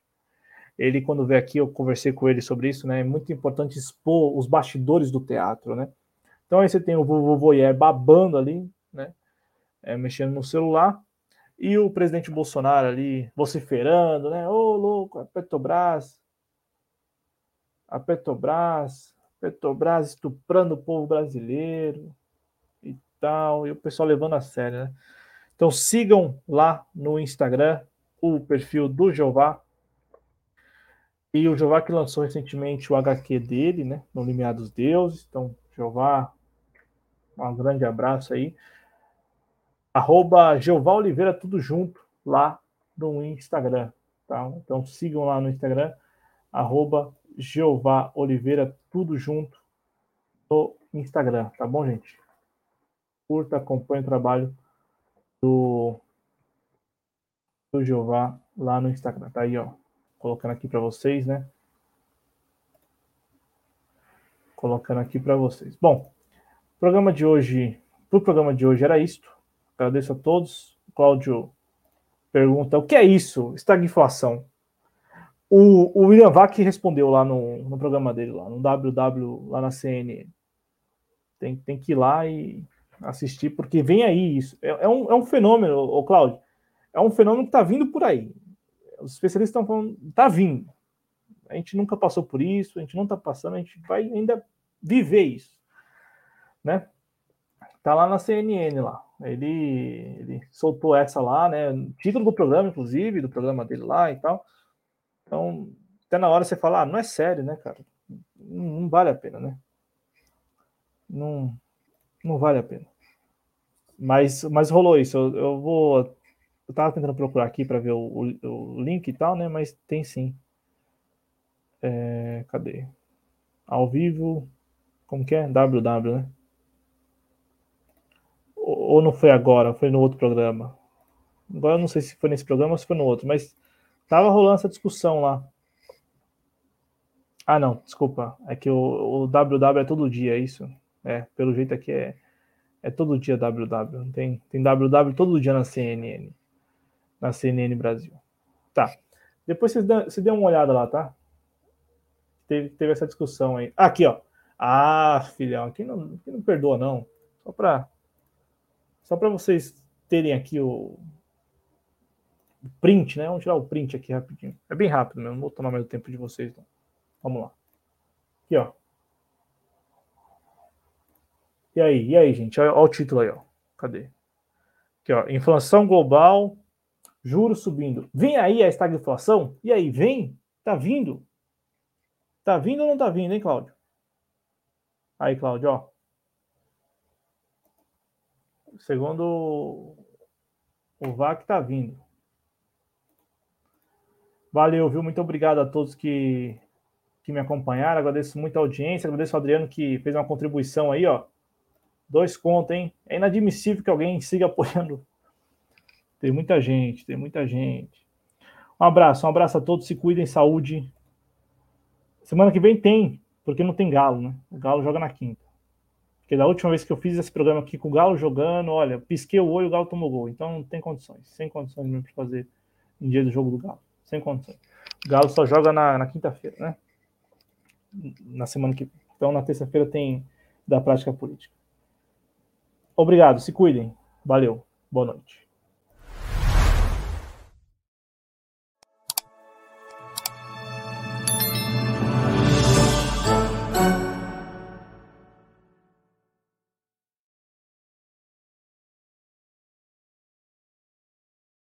Ele, quando veio aqui, eu conversei com ele sobre isso, né? É muito importante expor os bastidores do teatro, né? Então aí você tem o vovô Voyer babando ali, né? É, mexendo no celular, e o presidente Bolsonaro ali vociferando, né? Ô, oh, louco, a Petrobras, a Petrobras, Petrobras estuprando o povo brasileiro tal, e o pessoal levando a sério, né? Então sigam lá no Instagram o perfil do Jeová. E o Jeová que lançou recentemente o HQ dele, né? No Limiar dos Deuses. Então, Jeová, um grande abraço aí. Arroba Jeová Oliveira, tudo junto lá no Instagram. Tá? Então sigam lá no Instagram, arroba Jeová Oliveira, tudo junto no Instagram, tá bom, gente? Curta, acompanhe o trabalho do, do Jeová lá no Instagram. Tá aí, ó. Colocando aqui para vocês, né? Colocando aqui para vocês. Bom, programa de hoje, pro programa de hoje era isto. Agradeço a todos. Cláudio pergunta: o que é isso? Estagflação. O, o William Vac respondeu lá no, no programa dele, lá no WW, lá na CNN. Tem, tem que ir lá e, assistir, porque vem aí isso. É, é um, é um fenômeno, o Cláudio, é um fenômeno que está vindo por aí. Os especialistas estão falando, está vindo. A gente nunca passou por isso, a gente não está passando, a gente vai ainda viver isso, né? Tá lá na CNN lá. Ele, ele soltou essa lá, né? Título do programa, inclusive, do programa dele lá e tal. Então, até na hora você fala, ah, não é sério, né, cara? Não, não vale a pena, né? Não, não vale a pena. Mas, mas rolou isso. Eu, eu vou. Eu tava tentando procurar aqui para ver o, o, o, link e tal, né? Mas tem sim. É, cadê? Ao vivo. Como que é? WW, né? Ou não foi agora, foi no outro programa. Agora eu não sei se foi nesse programa ou se foi no outro, mas tava rolando essa discussão lá. Ah, não, desculpa. É que o, o WW é todo dia, é isso? É, pelo jeito aqui é, é todo dia WW. Tem, tem WW todo dia na CNN. Na CNN Brasil. Tá. Depois você dê, você dê uma olhada lá, tá? Teve, teve essa discussão aí. Aqui, ó. Ah, filhão, aqui não, aqui não perdoa, não. Só para só para vocês terem aqui o, o print, né? Vamos tirar o print aqui rapidinho. É bem rápido mesmo, não vou tomar mais o tempo de vocês. Vamos lá. Aqui, ó. E aí, e aí, gente? Olha, olha, o título aí, ó. Cadê? Aqui, ó. Inflação global, juros subindo. Vem aí a estagflação? E aí, vem? Tá vindo? Tá vindo ou não tá vindo, hein, Cláudio? Aí, Cláudio, ó. Segundo o VAC, tá vindo. Valeu, viu? Muito obrigado a todos que que me acompanharam. Agradeço muito a audiência. Agradeço ao Adriano que fez uma contribuição aí, ó. Dois contos, hein? É inadmissível que alguém siga apoiando. Tem muita gente, tem muita gente. Um abraço, um abraço a todos. Se cuidem, saúde. Semana que vem tem, porque não tem Galo, né? O Galo joga na quinta. Porque da última vez que eu fiz esse programa aqui com o Galo jogando, olha, pisquei o olho, o Galo tomou gol. Então não tem condições, sem condições mesmo de fazer em dia do jogo do Galo. Sem condições. O Galo só joga na, na quinta-feira, né? na semana que então na terça-feira tem da prática política. Obrigado, se cuidem. Valeu. Boa noite.